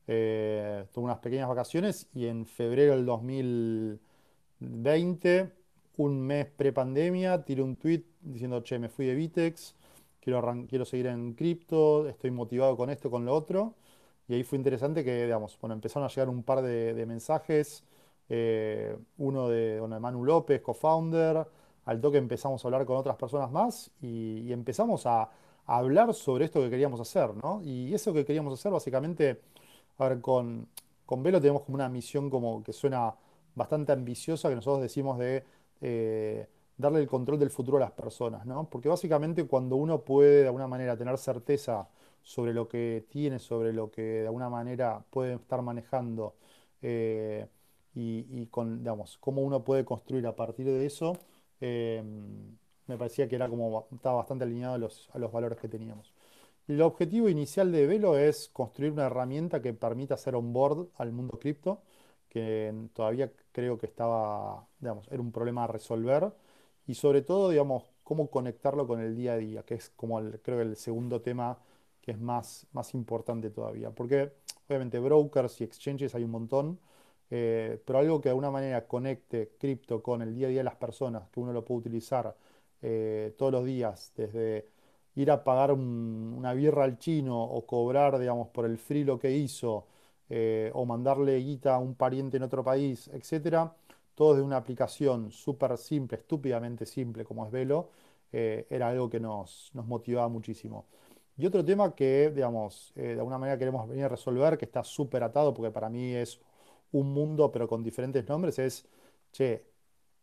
Eh, tuve unas pequeñas vacaciones y en febrero del 2020, un mes pre-pandemia, tiré un tweet diciendo, che, me fui de Vitex, quiero, quiero seguir en cripto, estoy motivado con esto, con lo otro. Y ahí fue interesante que, digamos, bueno, empezaron a llegar un par de, mensajes, eh, uno de don Manu López, co-founder, al toque empezamos a hablar con otras personas más y, empezamos a, a, hablar sobre esto que queríamos hacer, ¿no? Y eso que queríamos hacer básicamente a ver, con, con Velo tenemos como una misión como que suena bastante ambiciosa que nosotros decimos de eh, darle el control del futuro a las personas, ¿no? Porque básicamente cuando uno puede de alguna manera tener certeza sobre lo que tiene, sobre lo que de alguna manera puede estar manejando eh, y, con, digamos, cómo uno puede construir a partir de eso, eh, me parecía que era como, estaba bastante alineado a los valores que teníamos. El objetivo inicial de Velo es construir una herramienta que permita hacer onboard al mundo cripto, que todavía creo que estaba, digamos, era un problema a resolver, y sobre todo, digamos, cómo conectarlo con el día a día, que es como el, creo que el segundo tema que es más, más importante todavía. Porque obviamente brokers y exchanges hay un montón, eh, pero algo que de alguna manera conecte cripto con el día a día de las personas, que uno lo puede utilizar eh, todos los días, desde ir a pagar una birra al chino o cobrar, digamos, por el free lo que hizo, eh, o mandarle guita a un pariente en otro país, etcétera, todo de una aplicación súper simple, estúpidamente simple como es Velo, eh, era algo que nos, motivaba muchísimo. Y otro tema que, digamos, eh, de alguna manera queremos venir a resolver, que está súper atado, porque para mí es un mundo, pero con diferentes nombres, es, che,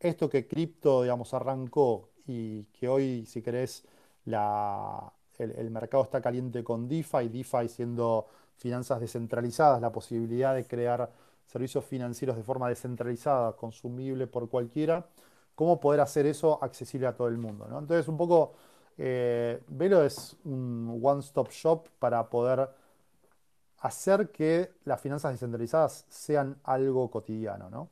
esto que cripto, digamos, arrancó y que hoy, si querés, el, mercado está caliente con DeFi, DeFi siendo finanzas descentralizadas, la posibilidad de crear servicios financieros de forma descentralizada, consumible por cualquiera, cómo poder hacer eso accesible a todo el mundo. Entonces, un poco, eh, Velo es un one-stop shop para poder hacer que las finanzas descentralizadas sean algo cotidiano. ¿no?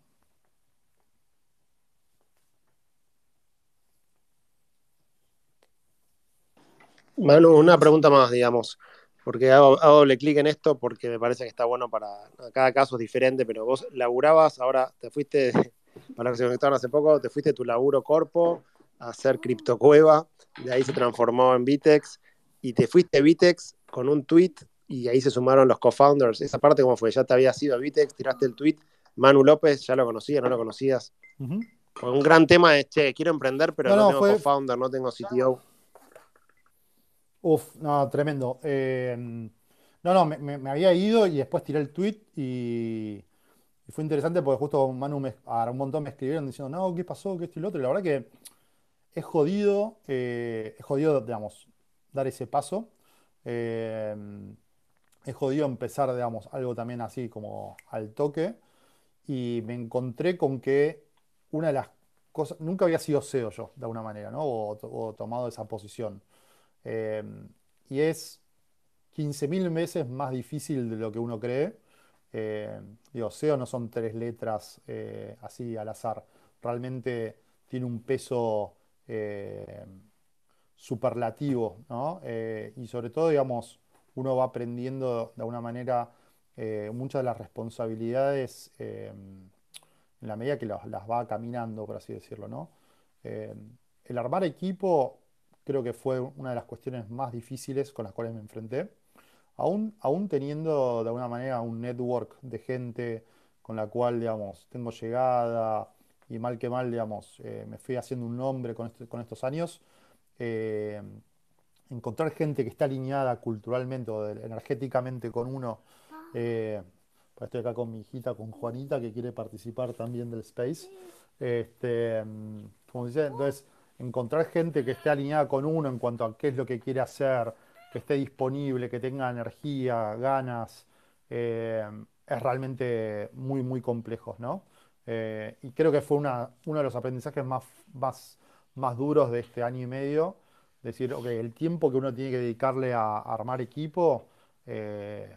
Manu, una pregunta más, digamos, porque hago, doble clic en esto porque me parece que está bueno para cada caso es diferente, pero vos laburabas, ahora te fuiste, para los que se conectaron hace poco, te fuiste tu laburo corpo a hacer criptocueva, de ahí se transformó en Vitex y te fuiste Vitex con un tweet y ahí se sumaron los co-founders. Esa parte, ¿cómo fue? Ya te había sido Vitex, tiraste el tweet. Manu López, ¿ya lo conocías? ¿No lo conocías? Un gran tema es, che, quiero emprender, pero no, tengo co-founder, no tengo CTO. Uf, no, tremendo. Eh, no, no, me, había ido y después tiré el tweet y, y fue interesante porque justo Manu me, a un montón me escribieron diciendo, no, ¿qué pasó? ¿Qué esto y lo otro? Y la verdad que es jodido, eh, es jodido, digamos, dar ese paso. Eh, es jodido empezar, digamos, algo también así como al toque. Y me encontré con que una de las cosas, nunca había sido SEO yo, de alguna manera, ¿no? O, tomado esa posición. Eh, y es 15.000 veces más difícil de lo que uno cree. Eh, digo, SEO no son tres letras eh, así al azar. Realmente tiene un peso superlativo, ¿no? y sobre todo, digamos, uno va aprendiendo de alguna manera muchas de las responsabilidades en la medida que las, va caminando, por así decirlo, ¿no? el armar equipo creo que fue una de las cuestiones más difíciles con las cuales me enfrenté aún, teniendo de alguna manera un network de gente con la cual, digamos, tengo llegada y mal que mal, digamos, eh, me fui haciendo un nombre con, este, estos años, eh, encontrar gente que está alineada culturalmente o energéticamente con uno. Eh, pues estoy acá con mi hijita, con Juanita, que quiere participar también del Space. Este, como dice, entonces, encontrar gente que esté alineada con uno en cuanto a qué es lo que quiere hacer, que esté disponible, que tenga energía, ganas, eh, es realmente muy, muy complejo, ¿no? Eh, y creo que fue una, uno de los aprendizajes más, más, más duros de este año y medio, decir, ok, el tiempo que uno tiene que dedicarle a, armar equipo, eh,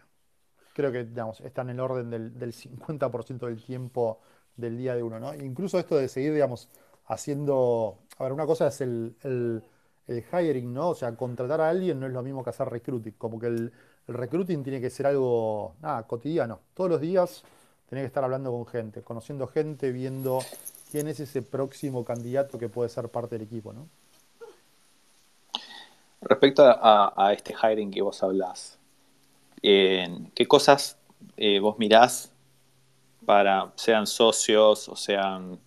creo que digamos, está en el orden del, del 50% del tiempo del día de uno, ¿no? Incluso esto de seguir, digamos, haciendo, a ver, una cosa es el el hiring, ¿no? O sea, contratar a alguien no es lo mismo que hacer recruiting. Como que el, recruiting tiene que ser algo, nada, cotidiano. Todos los días tenés que estar hablando con gente, conociendo gente, viendo quién es ese próximo candidato que puede ser parte del equipo, ¿no? Respecto a, este hiring que vos hablás, ¿qué cosas eh, vos mirás para, sean socios o sean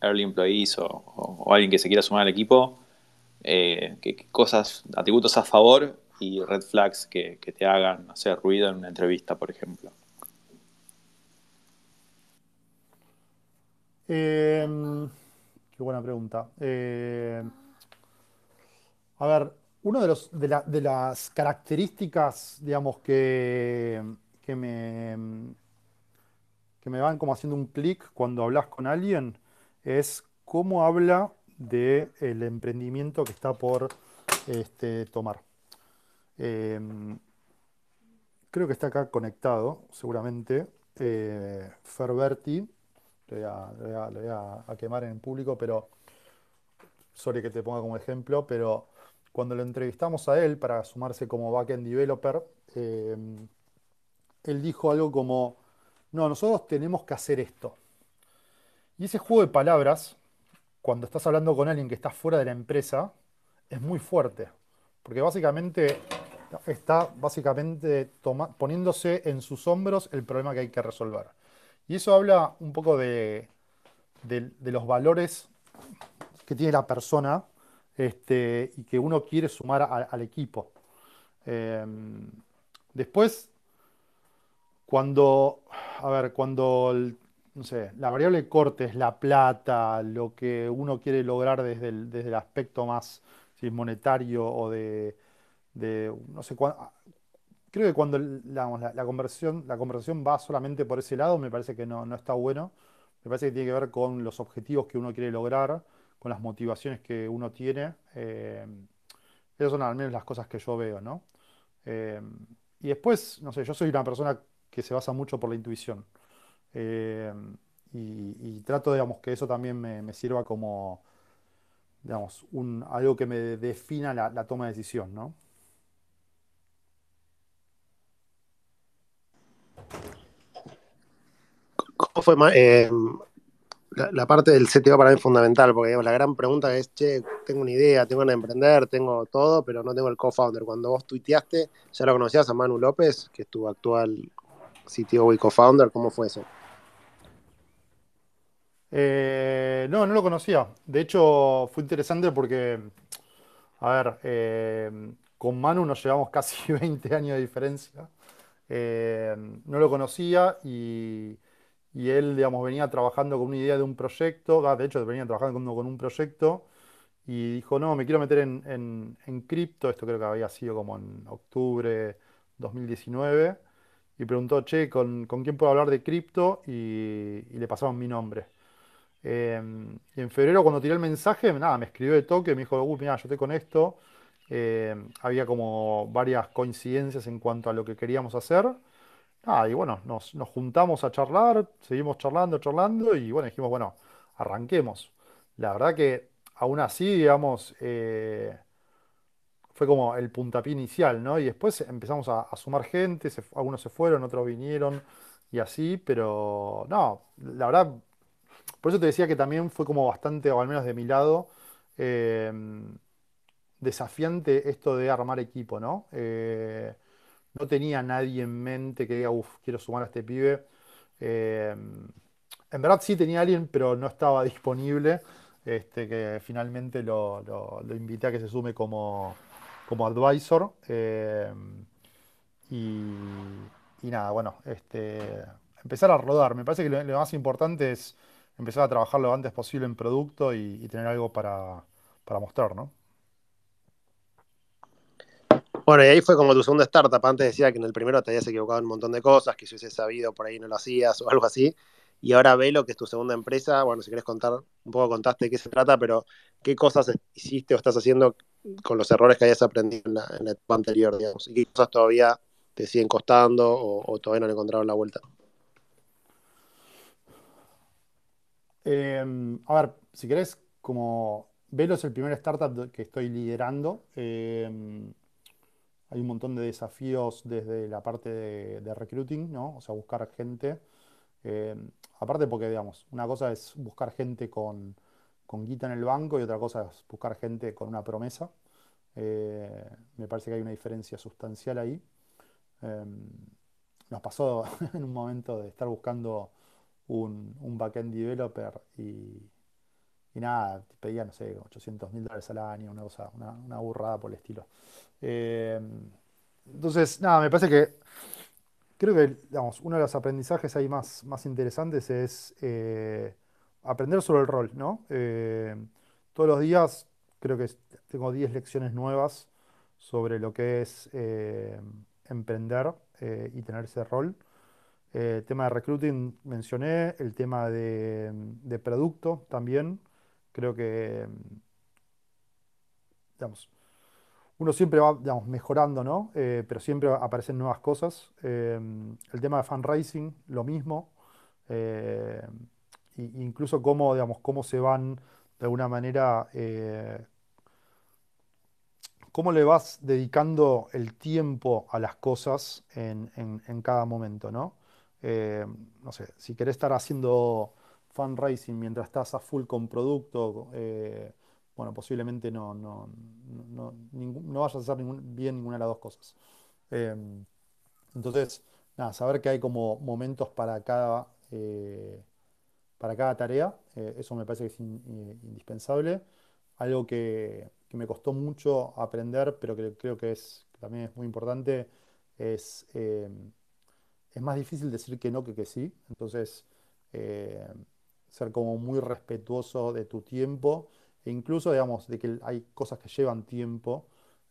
early employees o alguien que se quiera sumar al equipo, eh, cosas, atributos a favor y red flags que, te hagan hacer ruido en una entrevista, por ejemplo. Em, qué buena pregunta. Eh, a ver, una de, los, de, las características, digamos, que, que, me, que me van como haciendo un clic cuando hablas con alguien es cómo habla del emprendimiento que está por este, tomar. Em, creo que está acá conectado, seguramente. Eh, Ferberti, le voy, a, quemar en público, pero sorry que te ponga como ejemplo, pero cuando lo entrevistamos a él para sumarse como backend developer, em, él dijo algo como, no, nosotros tenemos que hacer esto. Y ese juego de palabras cuando estás hablando con alguien que está fuera de la empresa, es muy fuerte. Porque básicamente está básicamente poniéndose en sus hombros el problema que hay que resolver. Y eso habla un poco de, los valores que tiene la persona este, y que uno quiere sumar al equipo. Em, después, cuando, a ver, cuando el, no sé, la variable corte es la plata, lo que uno quiere lograr desde el, desde el aspecto más monetario o de, no sé cuándo. Creo que cuando la, la, conversión, la conversación va solamente por ese lado, me parece que no, no está bueno. Me parece que tiene que ver con los objetivos que uno quiere lograr, con las motivaciones que uno tiene. Eh, esas son al menos las cosas que yo veo, ¿no? Eh, y después, no sé, yo soy una persona que se basa mucho por la intuición. Eh, y, trato, digamos, que eso también me, sirva como, digamos, un, algo que me defina la, toma de decisión, ¿no? ¿Cómo fue eh, la, parte del CTO para mí es fundamental? Porque la gran pregunta es, che, tengo una idea, tengo una emprender, tengo todo, pero no tengo el co-founder. Cuando vos tuiteaste, ¿ya lo conocías a Manu López, que es tu actual CTO y co-founder? ¿Cómo fue eso? Eh, no, no lo conocía. De hecho, fue interesante porque, a ver, eh, con Manu nos llevamos casi 20 años de diferencia. Eh, no lo conocía y, y él, digamos, venía trabajando con una idea de un proyecto, ah, de hecho venía trabajando con, un proyecto y dijo, no, me quiero meter en, cripto, esto creo que había sido como en octubre 2019, y preguntó, che, ¿con, quién puedo hablar de cripto? Y, le pasaron mi nombre. Y en febrero cuando tiré el mensaje, nada, me escribió de toque, me dijo, uy, mira, yo estoy con esto. Em, había como varias coincidencias en cuanto a lo que queríamos hacer. Ah, y bueno, nos, juntamos a charlar, seguimos charlando, charlando, y bueno, dijimos, bueno, arranquemos. La verdad que aún así, digamos, eh, fue como el puntapié inicial, ¿no? Y después empezamos a, sumar gente, algunos se fueron, otros vinieron, y así, pero no, la verdad, por eso te decía que también fue como bastante, o al menos de mi lado, eh, desafiante esto de armar equipo, ¿no? Eh, no tenía nadie en mente que diga, uff, quiero sumar a este pibe. Eh, en verdad sí tenía alguien, pero no estaba disponible. Este, que finalmente lo, invité a que se sume como, como advisor. Y, nada, bueno, este, empezar a rodar. Me parece que lo, más importante es empezar a trabajar lo antes posible en producto y, tener algo para, para mostrar, ¿no? Bueno, y ahí fue como tu segunda startup. Antes decía que en el primero te habías equivocado en un montón de cosas, que si hubiese sabido por ahí no lo hacías o algo así. Y ahora Velo, que es tu segunda empresa, bueno, si querés contar, un poco contaste de qué se trata, pero qué cosas hiciste o estás haciendo con los errores que hayas aprendido en la, etapa anterior, digamos, y qué cosas todavía te siguen costando o, todavía no han encontrado la vuelta. Em, a ver, si querés, como Velo es el primer startup que estoy liderando, em, hay un montón de desafíos desde la parte de, recruiting, ¿no? O sea, buscar gente. Eh, aparte porque, digamos, una cosa es buscar gente con, con, guita en el banco y otra cosa es buscar gente con una promesa. Eh, me parece que hay una diferencia sustancial ahí. Nos pasó en un momento de estar buscando un, un backend developer y, nada, pedía, no sé, 800 mil dólares al año, una cosa, una, burrada por el estilo. Eh, entonces, nada, me parece que creo que, digamos, uno de los aprendizajes ahí más, más interesantes es eh, aprender sobre el rol, ¿no? Eh, todos los días creo que tengo 10 lecciones nuevas sobre lo que es emprender y tener ese rol. El tema de recruiting mencioné, el tema de, de producto también. Creo que, digamos, uno siempre va, mejorando, ¿no? Eh, pero siempre aparecen nuevas cosas. Eh, el tema de fundraising, lo mismo. Eh, incluso cómo, digamos, cómo se van, de alguna manera, cómo le vas dedicando el tiempo a las cosas en, en cada momento, ¿no? No sé, si querés estar haciendo fundraising mientras estás a full con producto, eh, bueno, posiblemente no, no, no, no, vayas a hacer bien ninguna de las dos cosas. Em, entonces, nada, saber que hay como momentos para cada, eh, para cada tarea, eh, eso me parece que es indispensable. Algo que, me costó mucho aprender, pero que creo que es, también es muy importante, es, es más difícil decir que no que que sí. Entonces, ser como muy respetuoso de tu tiempo e incluso, digamos, de que hay cosas que llevan tiempo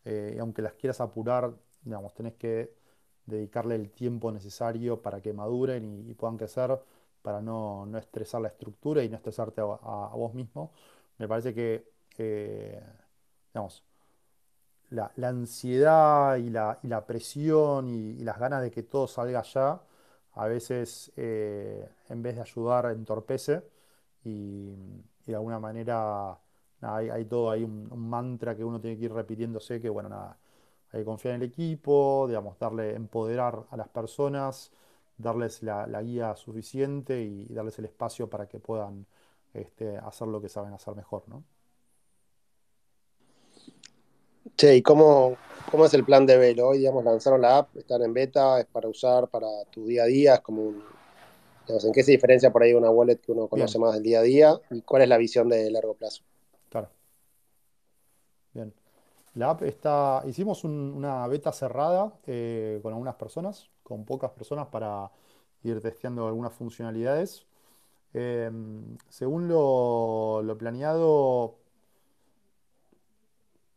eh, y aunque las quieras apurar, digamos, tenés que dedicarle el tiempo necesario para que maduren y, puedan crecer, para no, no, estresar la estructura y no estresarte a, vos mismo. Me parece que, eh, digamos, la, ansiedad y la, presión y, y, las ganas de que todo salga ya a veces eh, en vez de ayudar entorpece y, de alguna manera hay, todo, hay un, mantra que uno tiene que ir repitiéndose que bueno, nada, hay que confiar en el equipo, digamos, darle, empoderar a las personas, darles la, guía suficiente y, darles el espacio para que puedan este, hacer lo que saben hacer mejor, ¿no? Che, ¿y cómo, es el plan de Velo? Hoy, digamos, lanzaron la app, están en beta, es para usar para tu día a día, es como un... ¿En qué se diferencia por ahí una wallet que uno conoce más del día a día? ¿Y cuál es la visión de largo plazo? Claro. Bien. La app está... Hicimos una beta cerrada eh, con algunas personas, con pocas personas para ir testeando algunas funcionalidades. según lo, lo planeado,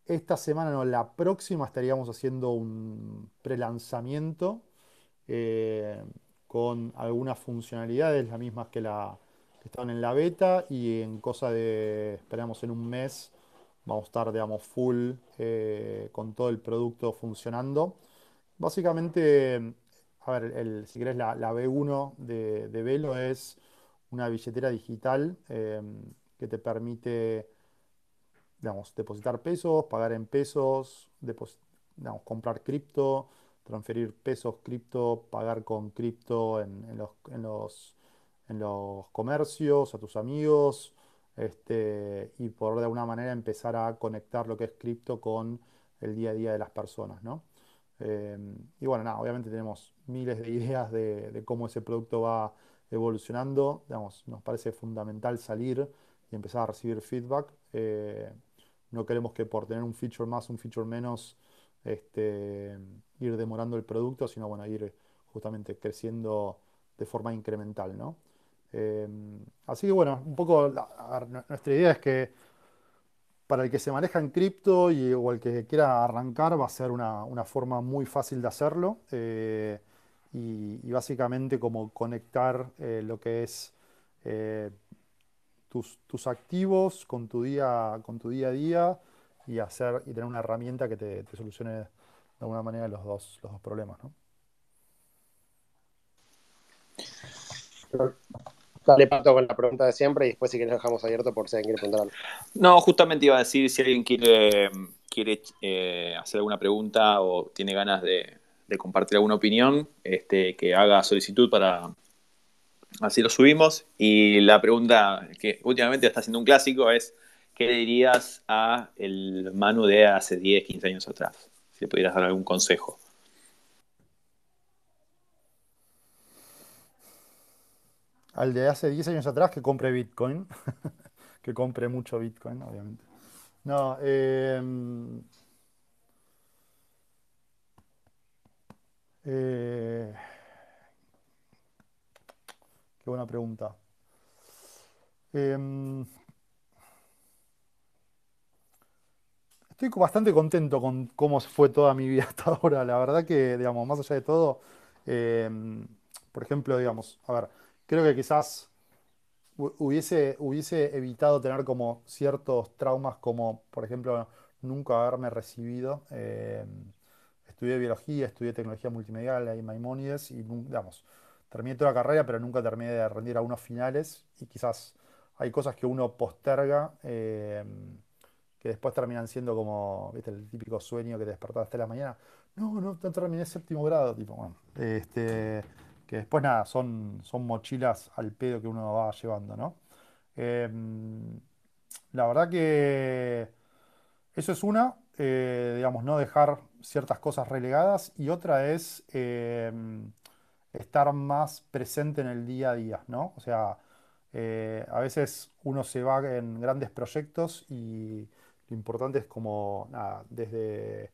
esta semana, no, la próxima estaríamos haciendo un pre-lanzamiento eh, con algunas funcionalidades, las mismas que, la, que estaban en la beta, y en cosa de, esperamos en un mes, vamos a estar, digamos, full eh, con todo el producto funcionando. Básicamente, a ver, si querés, la, B1 de, Velo es una billetera digital eh, que te permite digamos, depositar pesos, pagar en pesos, comprar cripto, transferir pesos cripto, pagar con cripto en, los, comercios, a tus amigos, este, y por de alguna manera empezar a conectar lo que es cripto con el día a día de las personas, ¿no? Em, y bueno, nada, obviamente tenemos miles de ideas de, cómo ese producto va evolucionando, digamos, nos parece fundamental salir y empezar a recibir feedback. Eh, no queremos que por tener un feature más, un feature menos, este, ir demorando el producto, sino bueno, ir justamente creciendo de forma incremental, ¿no? Em, así que bueno, un poco nuestra idea es que para el que se maneja en cripto y, o el que quiera arrancar va a ser una, forma muy fácil de hacerlo eh, y, básicamente como conectar eh, lo que es eh, tus, activos con tu, día, con tu día a día y, hacer, y tener una herramienta que te, solucione de alguna manera los dos, los dos problemas. ¿no? Dale pato con la pregunta de siempre y después si querés dejamos abierto por si alguien quiere preguntar algo. No, justamente iba a decir si alguien quiere, quiere eh, hacer alguna pregunta o tiene ganas de, de, compartir alguna opinión, este, que haga solicitud para, Así lo subimos. Y la pregunta que últimamente está siendo un clásico es, ¿qué le dirías a el Manu de hace 10, 15 años atrás? Si le pudieras dar algún consejo. Al de hace 10 años atrás que compre Bitcoin. que compre mucho Bitcoin, obviamente. No, eh, eh, Qué buena pregunta. Em, estoy bastante contento con cómo fue toda mi vida hasta ahora. La verdad que, digamos, más allá de todo, em, por ejemplo, digamos, a ver, creo que quizás hubiese, hubiese evitado tener como ciertos traumas como, por ejemplo, nunca haberme recibido. Em, estudié biología, estudié tecnología multimedial ahí en Maimonides y, digamos, terminé toda la carrera, pero nunca terminé de rendir a unos finales y quizás hay cosas que uno posterga eh, que después terminan siendo como, el típico sueño que te despertás hasta la mañana. No, no, no terminé séptimo grado, tipo, bueno, este, que después nada, son, son mochilas al pedo que uno va llevando, ¿no? Em, la verdad que eso es una, eh, digamos, no dejar ciertas cosas relegadas y otra es em, estar más presente en el día a día, ¿no? O sea, eh, a veces uno se va en grandes proyectos y lo importante es como, nada, desde,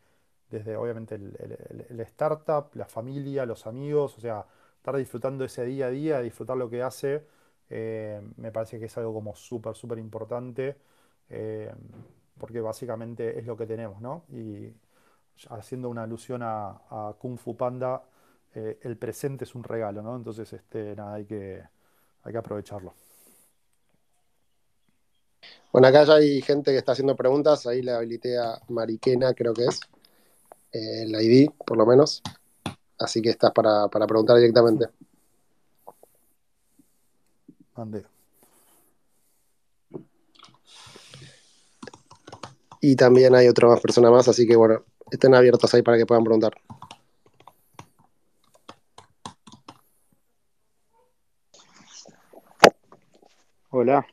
desde obviamente el, startup, la familia, los amigos, o sea, estar disfrutando ese día a día, disfrutar lo que hace, eh, me parece que es algo como súper, súper importante, eh, porque básicamente es lo que tenemos, ¿no? Y haciendo una alusión a Kung Fu Panda, eh, el presente es un regalo, ¿no? Entonces, este, nada, hay que, hay que aprovecharlo. Bueno, acá ya hay gente que está haciendo preguntas, ahí le habilité a Mariquena, creo que es, eh, el ID, por lo menos. Así que estás para, preguntar directamente. Ande. Y también hay otra persona más, así que bueno, estén abiertos ahí para que puedan preguntar. Hola.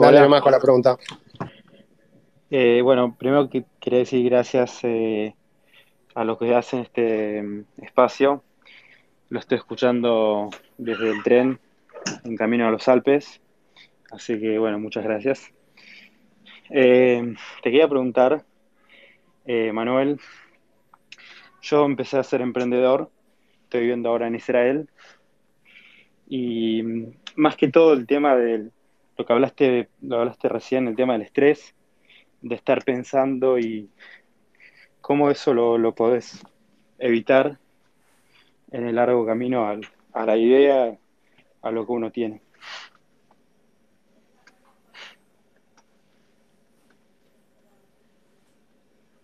Dale más con la pregunta. Eh, bueno, primero que quería decir gracias eh, a los que hacen este mm, espacio. Lo estoy escuchando desde el tren en camino a los Alpes. Así que bueno, muchas gracias. Eh, te quería preguntar, Manuel, yo empecé a ser emprendedor, estoy viviendo ahora en Israel, y mm, más que todo el tema del, lo que hablaste, lo hablaste recién, el tema del estrés, de estar pensando y cómo eso lo, lo podés evitar en el largo camino al- a la idea, a lo que uno tiene.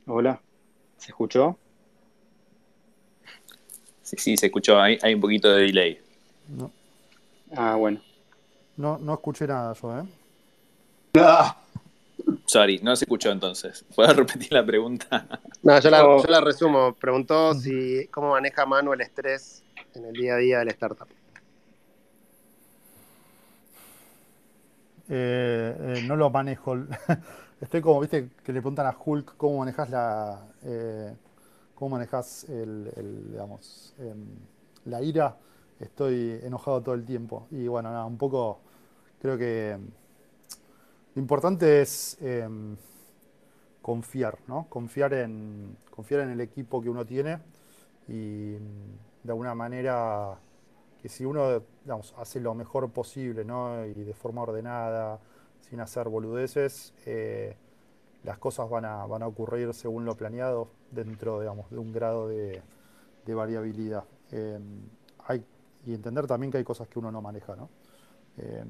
Hola, ¿se escuchó? Sí, sí, se escuchó. Hay, hay un poquito de delay. No, Ah, bueno. no, no escuché nada yo, ¿eh? Sorry, no se escuchó entonces. ¿Puedo repetir la pregunta? No, yo la, yo la resumo. Preguntó si cómo maneja Manu el estrés en el día a día del startup. Eh, eh, no lo manejo. Estoy como, viste, que le preguntan a Hulk cómo manejas la, eh, cómo manejas el, digamos, em, la ira. Estoy enojado todo el tiempo. Y bueno, nada, un poco creo que em, lo importante es em, confiar, ¿no? Confiar en, confiar en el equipo que uno tiene y de alguna manera que si uno, digamos, hace lo mejor posible, ¿no? Y de forma ordenada, sin hacer boludeces, eh, las cosas van a, van a ocurrir según lo planeado dentro, digamos, de un grado de, de variabilidad. Eh, hay, y entender también que hay cosas que uno no maneja, ¿no? Eh,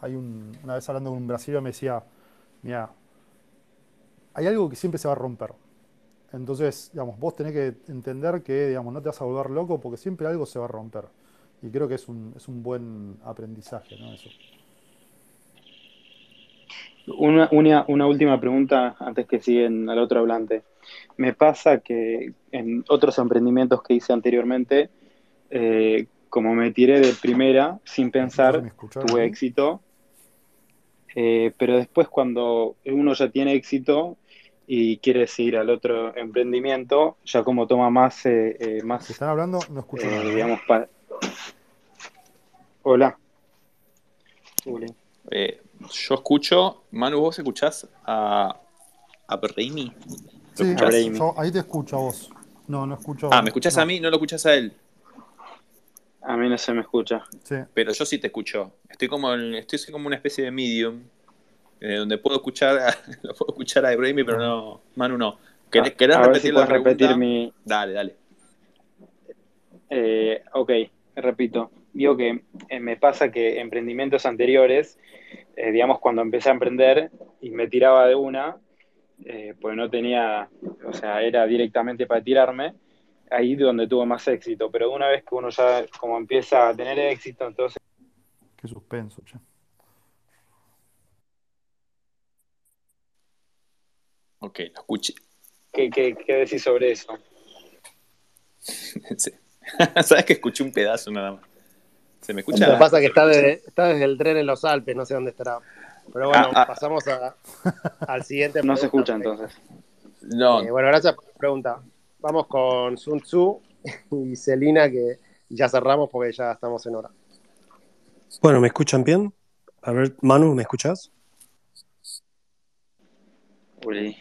hay un, una vez hablando con un brasileño me decía, mira, hay algo que siempre se va a romper. Entonces, digamos, vos tenés que entender que, digamos, no te vas a volver loco porque siempre algo se va a romper. Y creo que es un, es un buen aprendizaje, ¿no? Eso. Una, una, una última pregunta antes que siguen al otro hablante. Me pasa que en otros emprendimientos que hice anteriormente, eh, como me tiré de primera sin ¿Me pensar, tuve éxito, eh, pero después cuando uno ya tiene éxito y quiere seguir al otro emprendimiento, ya como toma más, eh, eh, más están hablando, no escucho eh, nada. digamos, Hola. Hola. Eh, yo escucho. Manu, ¿vos escuchás a, a Raimi? ¿Lo Sí? Brahimi. yo ahí te escucho a vos. No, no escucho. Ah, ¿me escuchás no, a mí? No lo escuchás a él. A mí no se me escucha. Sí. Pero yo sí te escucho. Estoy como, en- estoy como una especie de medium. eh, donde puedo escuchar a, lo puedo escuchar a Raimi, pero no. Manu no. ¿Querés, A- querés a ver repetir si la repetir mi, Dale, dale. Eh, ok, repito. Digo que eh, me pasa que emprendimientos anteriores, eh, digamos, cuando empecé a emprender y me tiraba de una, eh, pues no tenía, o sea, era directamente para tirarme, ahí donde tuve más éxito. Pero una vez que uno ya como empieza a tener éxito, entonces Qué suspenso, che. Ok, lo escuché. ¿qué, qué, qué decís sobre eso? Sabes que escuché un pedazo nada más. ¿Se me Lo escucha? que pasa es que está desde, está desde el tren en los Alpes, no sé dónde estará. Pero bueno, Ah, ah. pasamos a, al siguiente. No se escucha entonces. No, Eh, bueno, gracias por la pregunta. Vamos con Sun Tzu y Celina, que ya cerramos porque ya estamos en hora. Bueno, ¿me escuchan bien? A ver, Manu, ¿me escuchas?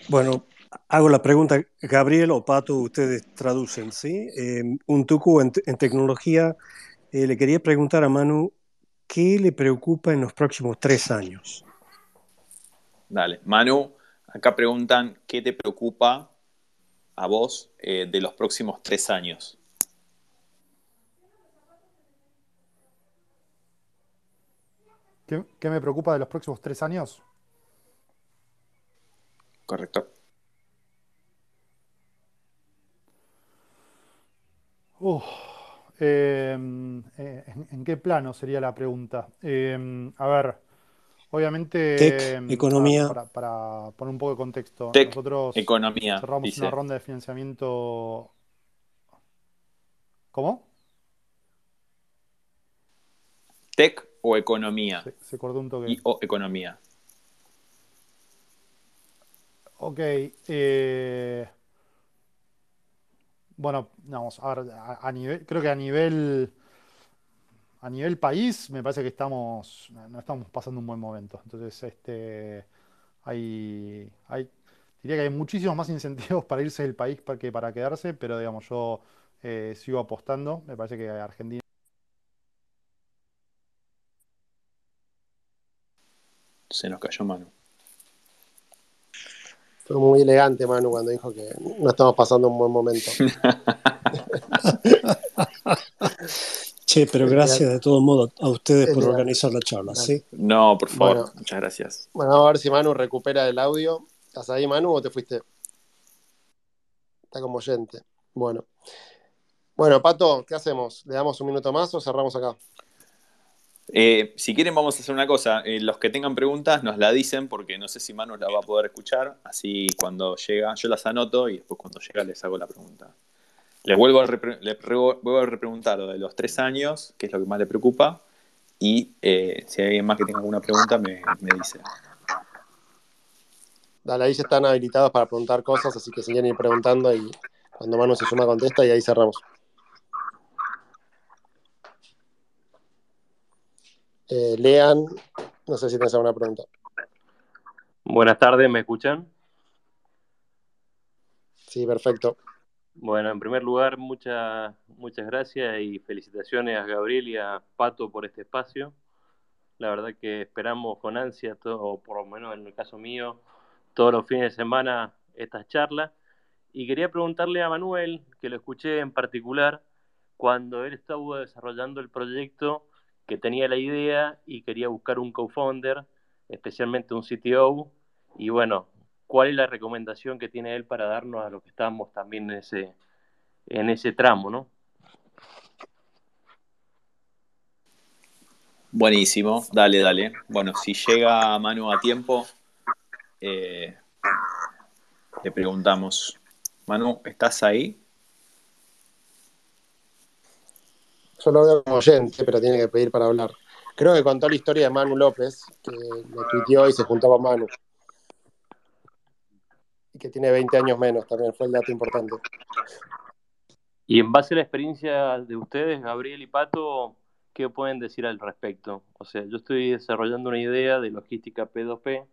Bueno, hago la pregunta, Gabriel o Pato, ustedes traducen, ¿sí? Eh, un tucu en tecnología, eh, le quería preguntar a Manu, ¿qué le preocupa en los próximos tres años? dale. Manu, acá preguntan, ¿qué te preocupa a vos eh, de los próximos tres años? ¿Qué, qué me preocupa de los próximos tres años? Correcto. Uf, eh, eh, ¿en, en qué plano sería la pregunta? Eh, a ver, obviamente, Tech, eh, economía. para, para poner un poco de contexto, Tech, nosotros economía, cerramos dice. una ronda de financiamiento. ¿Cómo? ¿Tech o economía? Se, se cortó un toque. Y o economía. Ok. eh, bueno, vamos, a ver, nivel, creo que a nivel, a nivel país me parece que estamos, no estamos pasando un buen momento. Entonces, este, hay, hay, diría que hay muchísimos más incentivos para irse del país que para quedarse, pero digamos, yo eh, sigo apostando. Me parece que Argentina. Se nos cayó Manu. Fue muy elegante Manu cuando dijo que no estamos pasando un buen momento. Che, pero gracias de todos modos a ustedes por organizar la charla, ¿sí? No, por favor, muchas gracias. Bueno, vamos a ver si Manu recupera el audio. ¿Estás ahí, Manu, o te fuiste? Está como oyente. Bueno. Bueno, Pato, ¿qué hacemos? ¿Le damos un minuto más o cerramos acá? Eh, si quieren, vamos a hacer una cosa. Eh, los que tengan preguntas nos la dicen porque no sé si Manu la va a poder escuchar. Así cuando llega, yo las anoto y después cuando llega les hago la pregunta. Les vuelvo a, repreguntar lo de los tres años, que es lo que más le preocupa. Y eh, si hay alguien más que tenga alguna pregunta, me, me dice. Dale, ahí ya están habilitados para preguntar cosas, así que siguen ir preguntando y cuando Manu se suma contesta y ahí cerramos. Eh, Lean, no sé si tienes alguna pregunta. Buenas tardes, ¿me escuchan? Sí, perfecto. Bueno, en primer lugar, muchas muchas gracias y felicitaciones a Gabriel y a Pato por este espacio. La verdad que esperamos con ansia, o por lo menos en el caso mío, todos los fines de semana estas charlas. Y quería preguntarle a Manuel, que lo escuché en particular, cuando él estaba desarrollando el proyecto, que tenía la idea y quería buscar un co-founder, especialmente un CTO. Y bueno, ¿cuál es la recomendación que tiene él para darnos a los que estamos también en ese, en ese tramo, no? Buenísimo, dale, dale. Bueno, si llega Manu a tiempo, eh, le preguntamos, Manu, ¿estás ahí? Yo lo como oyente, pero tiene que pedir para hablar. Creo que contó la historia de Manu López, que lo tuiteó y se juntó con Manu. Y que tiene 20 años menos, también fue el dato importante. Y en base a la experiencia de ustedes, Gabriel y Pato, ¿qué pueden decir al respecto? O sea, yo estoy desarrollando una idea de logística P2P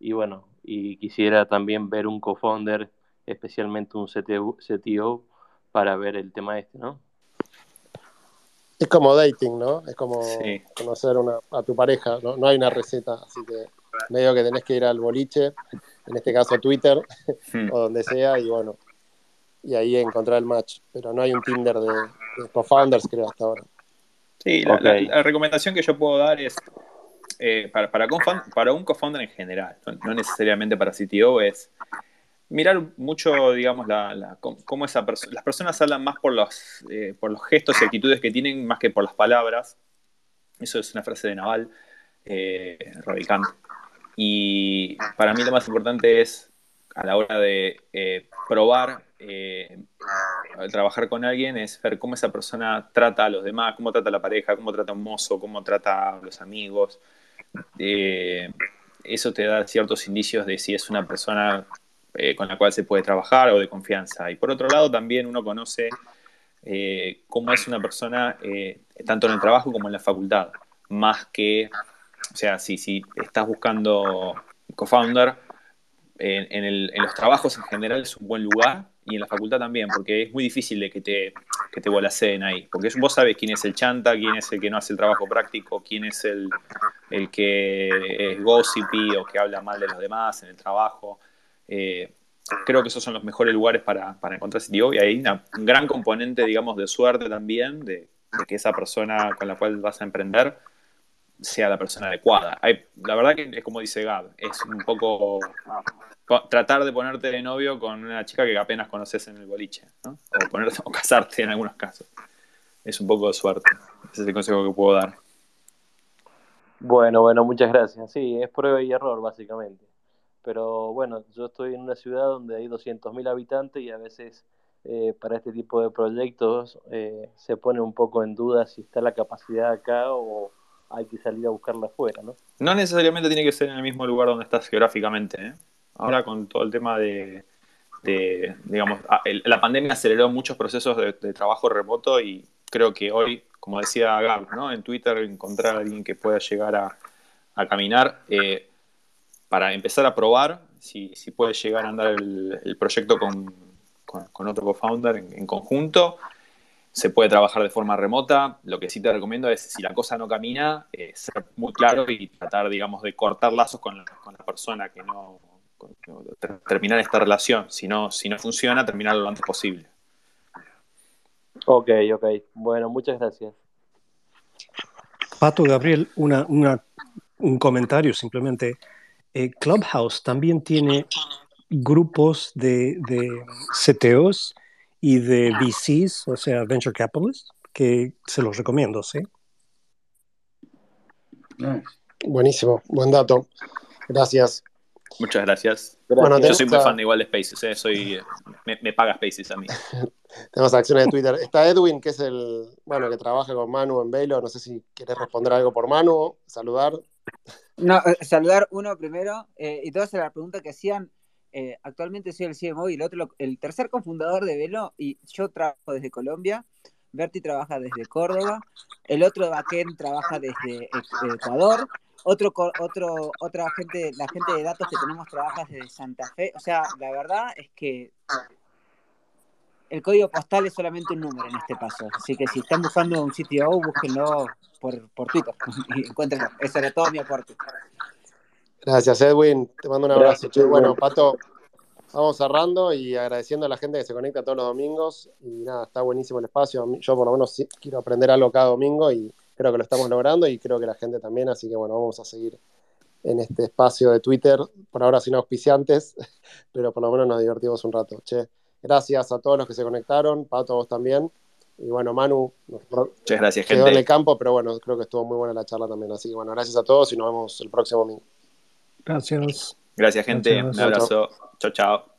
y bueno, y quisiera también ver un co-founder, especialmente un CTO, para ver el tema este, ¿no? Es como dating, ¿no? Es como conocer a tu pareja, ¿no? No hay una receta, así que medio que tenés que ir al boliche, en este caso a Twitter, hmm. o donde sea, y bueno, y ahí encontrar el match. Pero no hay un Tinder de, co-founders, creo, hasta ahora. Sí, la, recomendación que yo puedo dar es eh, para, para, para, un co-founder en general, no, necesariamente para CTO, es mirar mucho, digamos, la, cómo esa las personas hablan más por los, eh, por los gestos y actitudes que tienen más que por las palabras. Eso es una frase de Naval, eh, Y para mí lo más importante es, a la hora de eh, probar, trabajar con alguien, es ver cómo esa persona trata a los demás, cómo trata a la pareja, cómo trata a un mozo, cómo trata a los amigos. eso te da ciertos indicios de si es una persona eh, con la cual se puede trabajar o de confianza. Y por otro lado, también uno conoce eh, cómo es una persona eh, tanto en el trabajo como en la facultad. Más que, o sea, si, si estás buscando co-founder, en, los trabajos en general es un buen lugar y en la facultad también, porque es muy difícil de que te, que te ahí. Porque vos sabes quién es el chanta, quién es el que no hace el trabajo práctico, quién es el, el que es gossipy o que habla mal de los demás en el trabajo. Eh, creo que esos son los mejores lugares para, encontrar CTO y hay un gran componente, digamos, de suerte también, de, que esa persona con la cual vas a emprender sea la persona adecuada. la verdad que es como dice Gab, es un poco tratar de ponerte de novio con una chica que apenas conoces en el boliche, ¿no? o, ponerte, o casarte en algunos casos. Es un poco de suerte. Ese es el consejo que puedo dar. Bueno, bueno, muchas gracias. Sí, es prueba y error, básicamente pero bueno, yo estoy en una ciudad donde hay 200.000 habitantes y a veces eh, para este tipo de proyectos eh, se pone un poco en duda si está la capacidad acá o hay que salir a buscarla afuera, ¿no? No necesariamente tiene que ser en el mismo lugar donde estás geográficamente. ¿eh? Ahora con todo el tema de, digamos, ah, la pandemia aceleró muchos procesos de, trabajo remoto y creo que hoy, como decía Gab, ¿no? en Twitter encontrar a alguien que pueda llegar a, a caminar. Eh, para empezar a probar si, si puede llegar a andar el, el proyecto con, con, con otro co-founder en, en conjunto. Se puede trabajar de forma remota. Lo que sí te recomiendo es, si la cosa no camina, eh, ser muy claro y tratar, digamos, de cortar lazos con la, con la persona que no, terminar esta relación. Si no, si no funciona, terminarlo lo antes posible. Ok, ok. Bueno, muchas gracias. Pato, Gabriel, una, una- un comentario simplemente. Eh, Clubhouse también tiene grupos de, de CTOs y de VCs, o sea, Venture Capitalists, que se los recomiendo, ¿sí? Nice. Buenísimo, buen dato. Gracias. Muchas gracias. Bueno, Yo soy muy a- fan de igual de Spaces, ¿eh? soy, me, me paga Spaces a mí. Tenemos acciones de Twitter. Está Edwin, que es el, bueno, que trabaja con Manu en Velo. No sé si quieres responder algo por Manu, saludar. No, eh, saludar uno primero eh, y dos a la pregunta que hacían. eh, actualmente soy el CMO y el otro, el tercer cofundador de Velo y yo trabajo desde Colombia. Berti trabaja desde Córdoba. El otro backend trabaja desde Ec- Ecuador. Otro, otro, otra gente, la gente de datos que tenemos trabaja desde Santa Fe. O sea, la verdad es que el código postal es solamente un número en este paso. Así que si están buscando un CTO, búsquenlo por, por Twitter y encuéntrenlo. Ese era todo mi aporte. Gracias, Edwin. Te mando un abrazo. Gracias, bueno, Pato, vamos cerrando y agradeciendo a la gente que se conecta todos los domingos. Y nada, está buenísimo el espacio. Yo por lo menos sí quiero aprender algo cada domingo y creo que lo estamos logrando y creo que la gente también. Así que bueno, vamos a seguir en este espacio de Twitter. Por ahora sin auspiciantes, pero por lo menos nos divertimos un rato. Che, gracias a todos los que se conectaron. Pato, vos también. Y bueno, Manu nos Muchas gracias, quedó en el gente. campo, pero bueno, creo que estuvo muy buena la charla también. Así que bueno, gracias a todos y nos vemos el próximo domingo. Gracias. Gracias, gente. Gracias. Un abrazo. Chao, chao.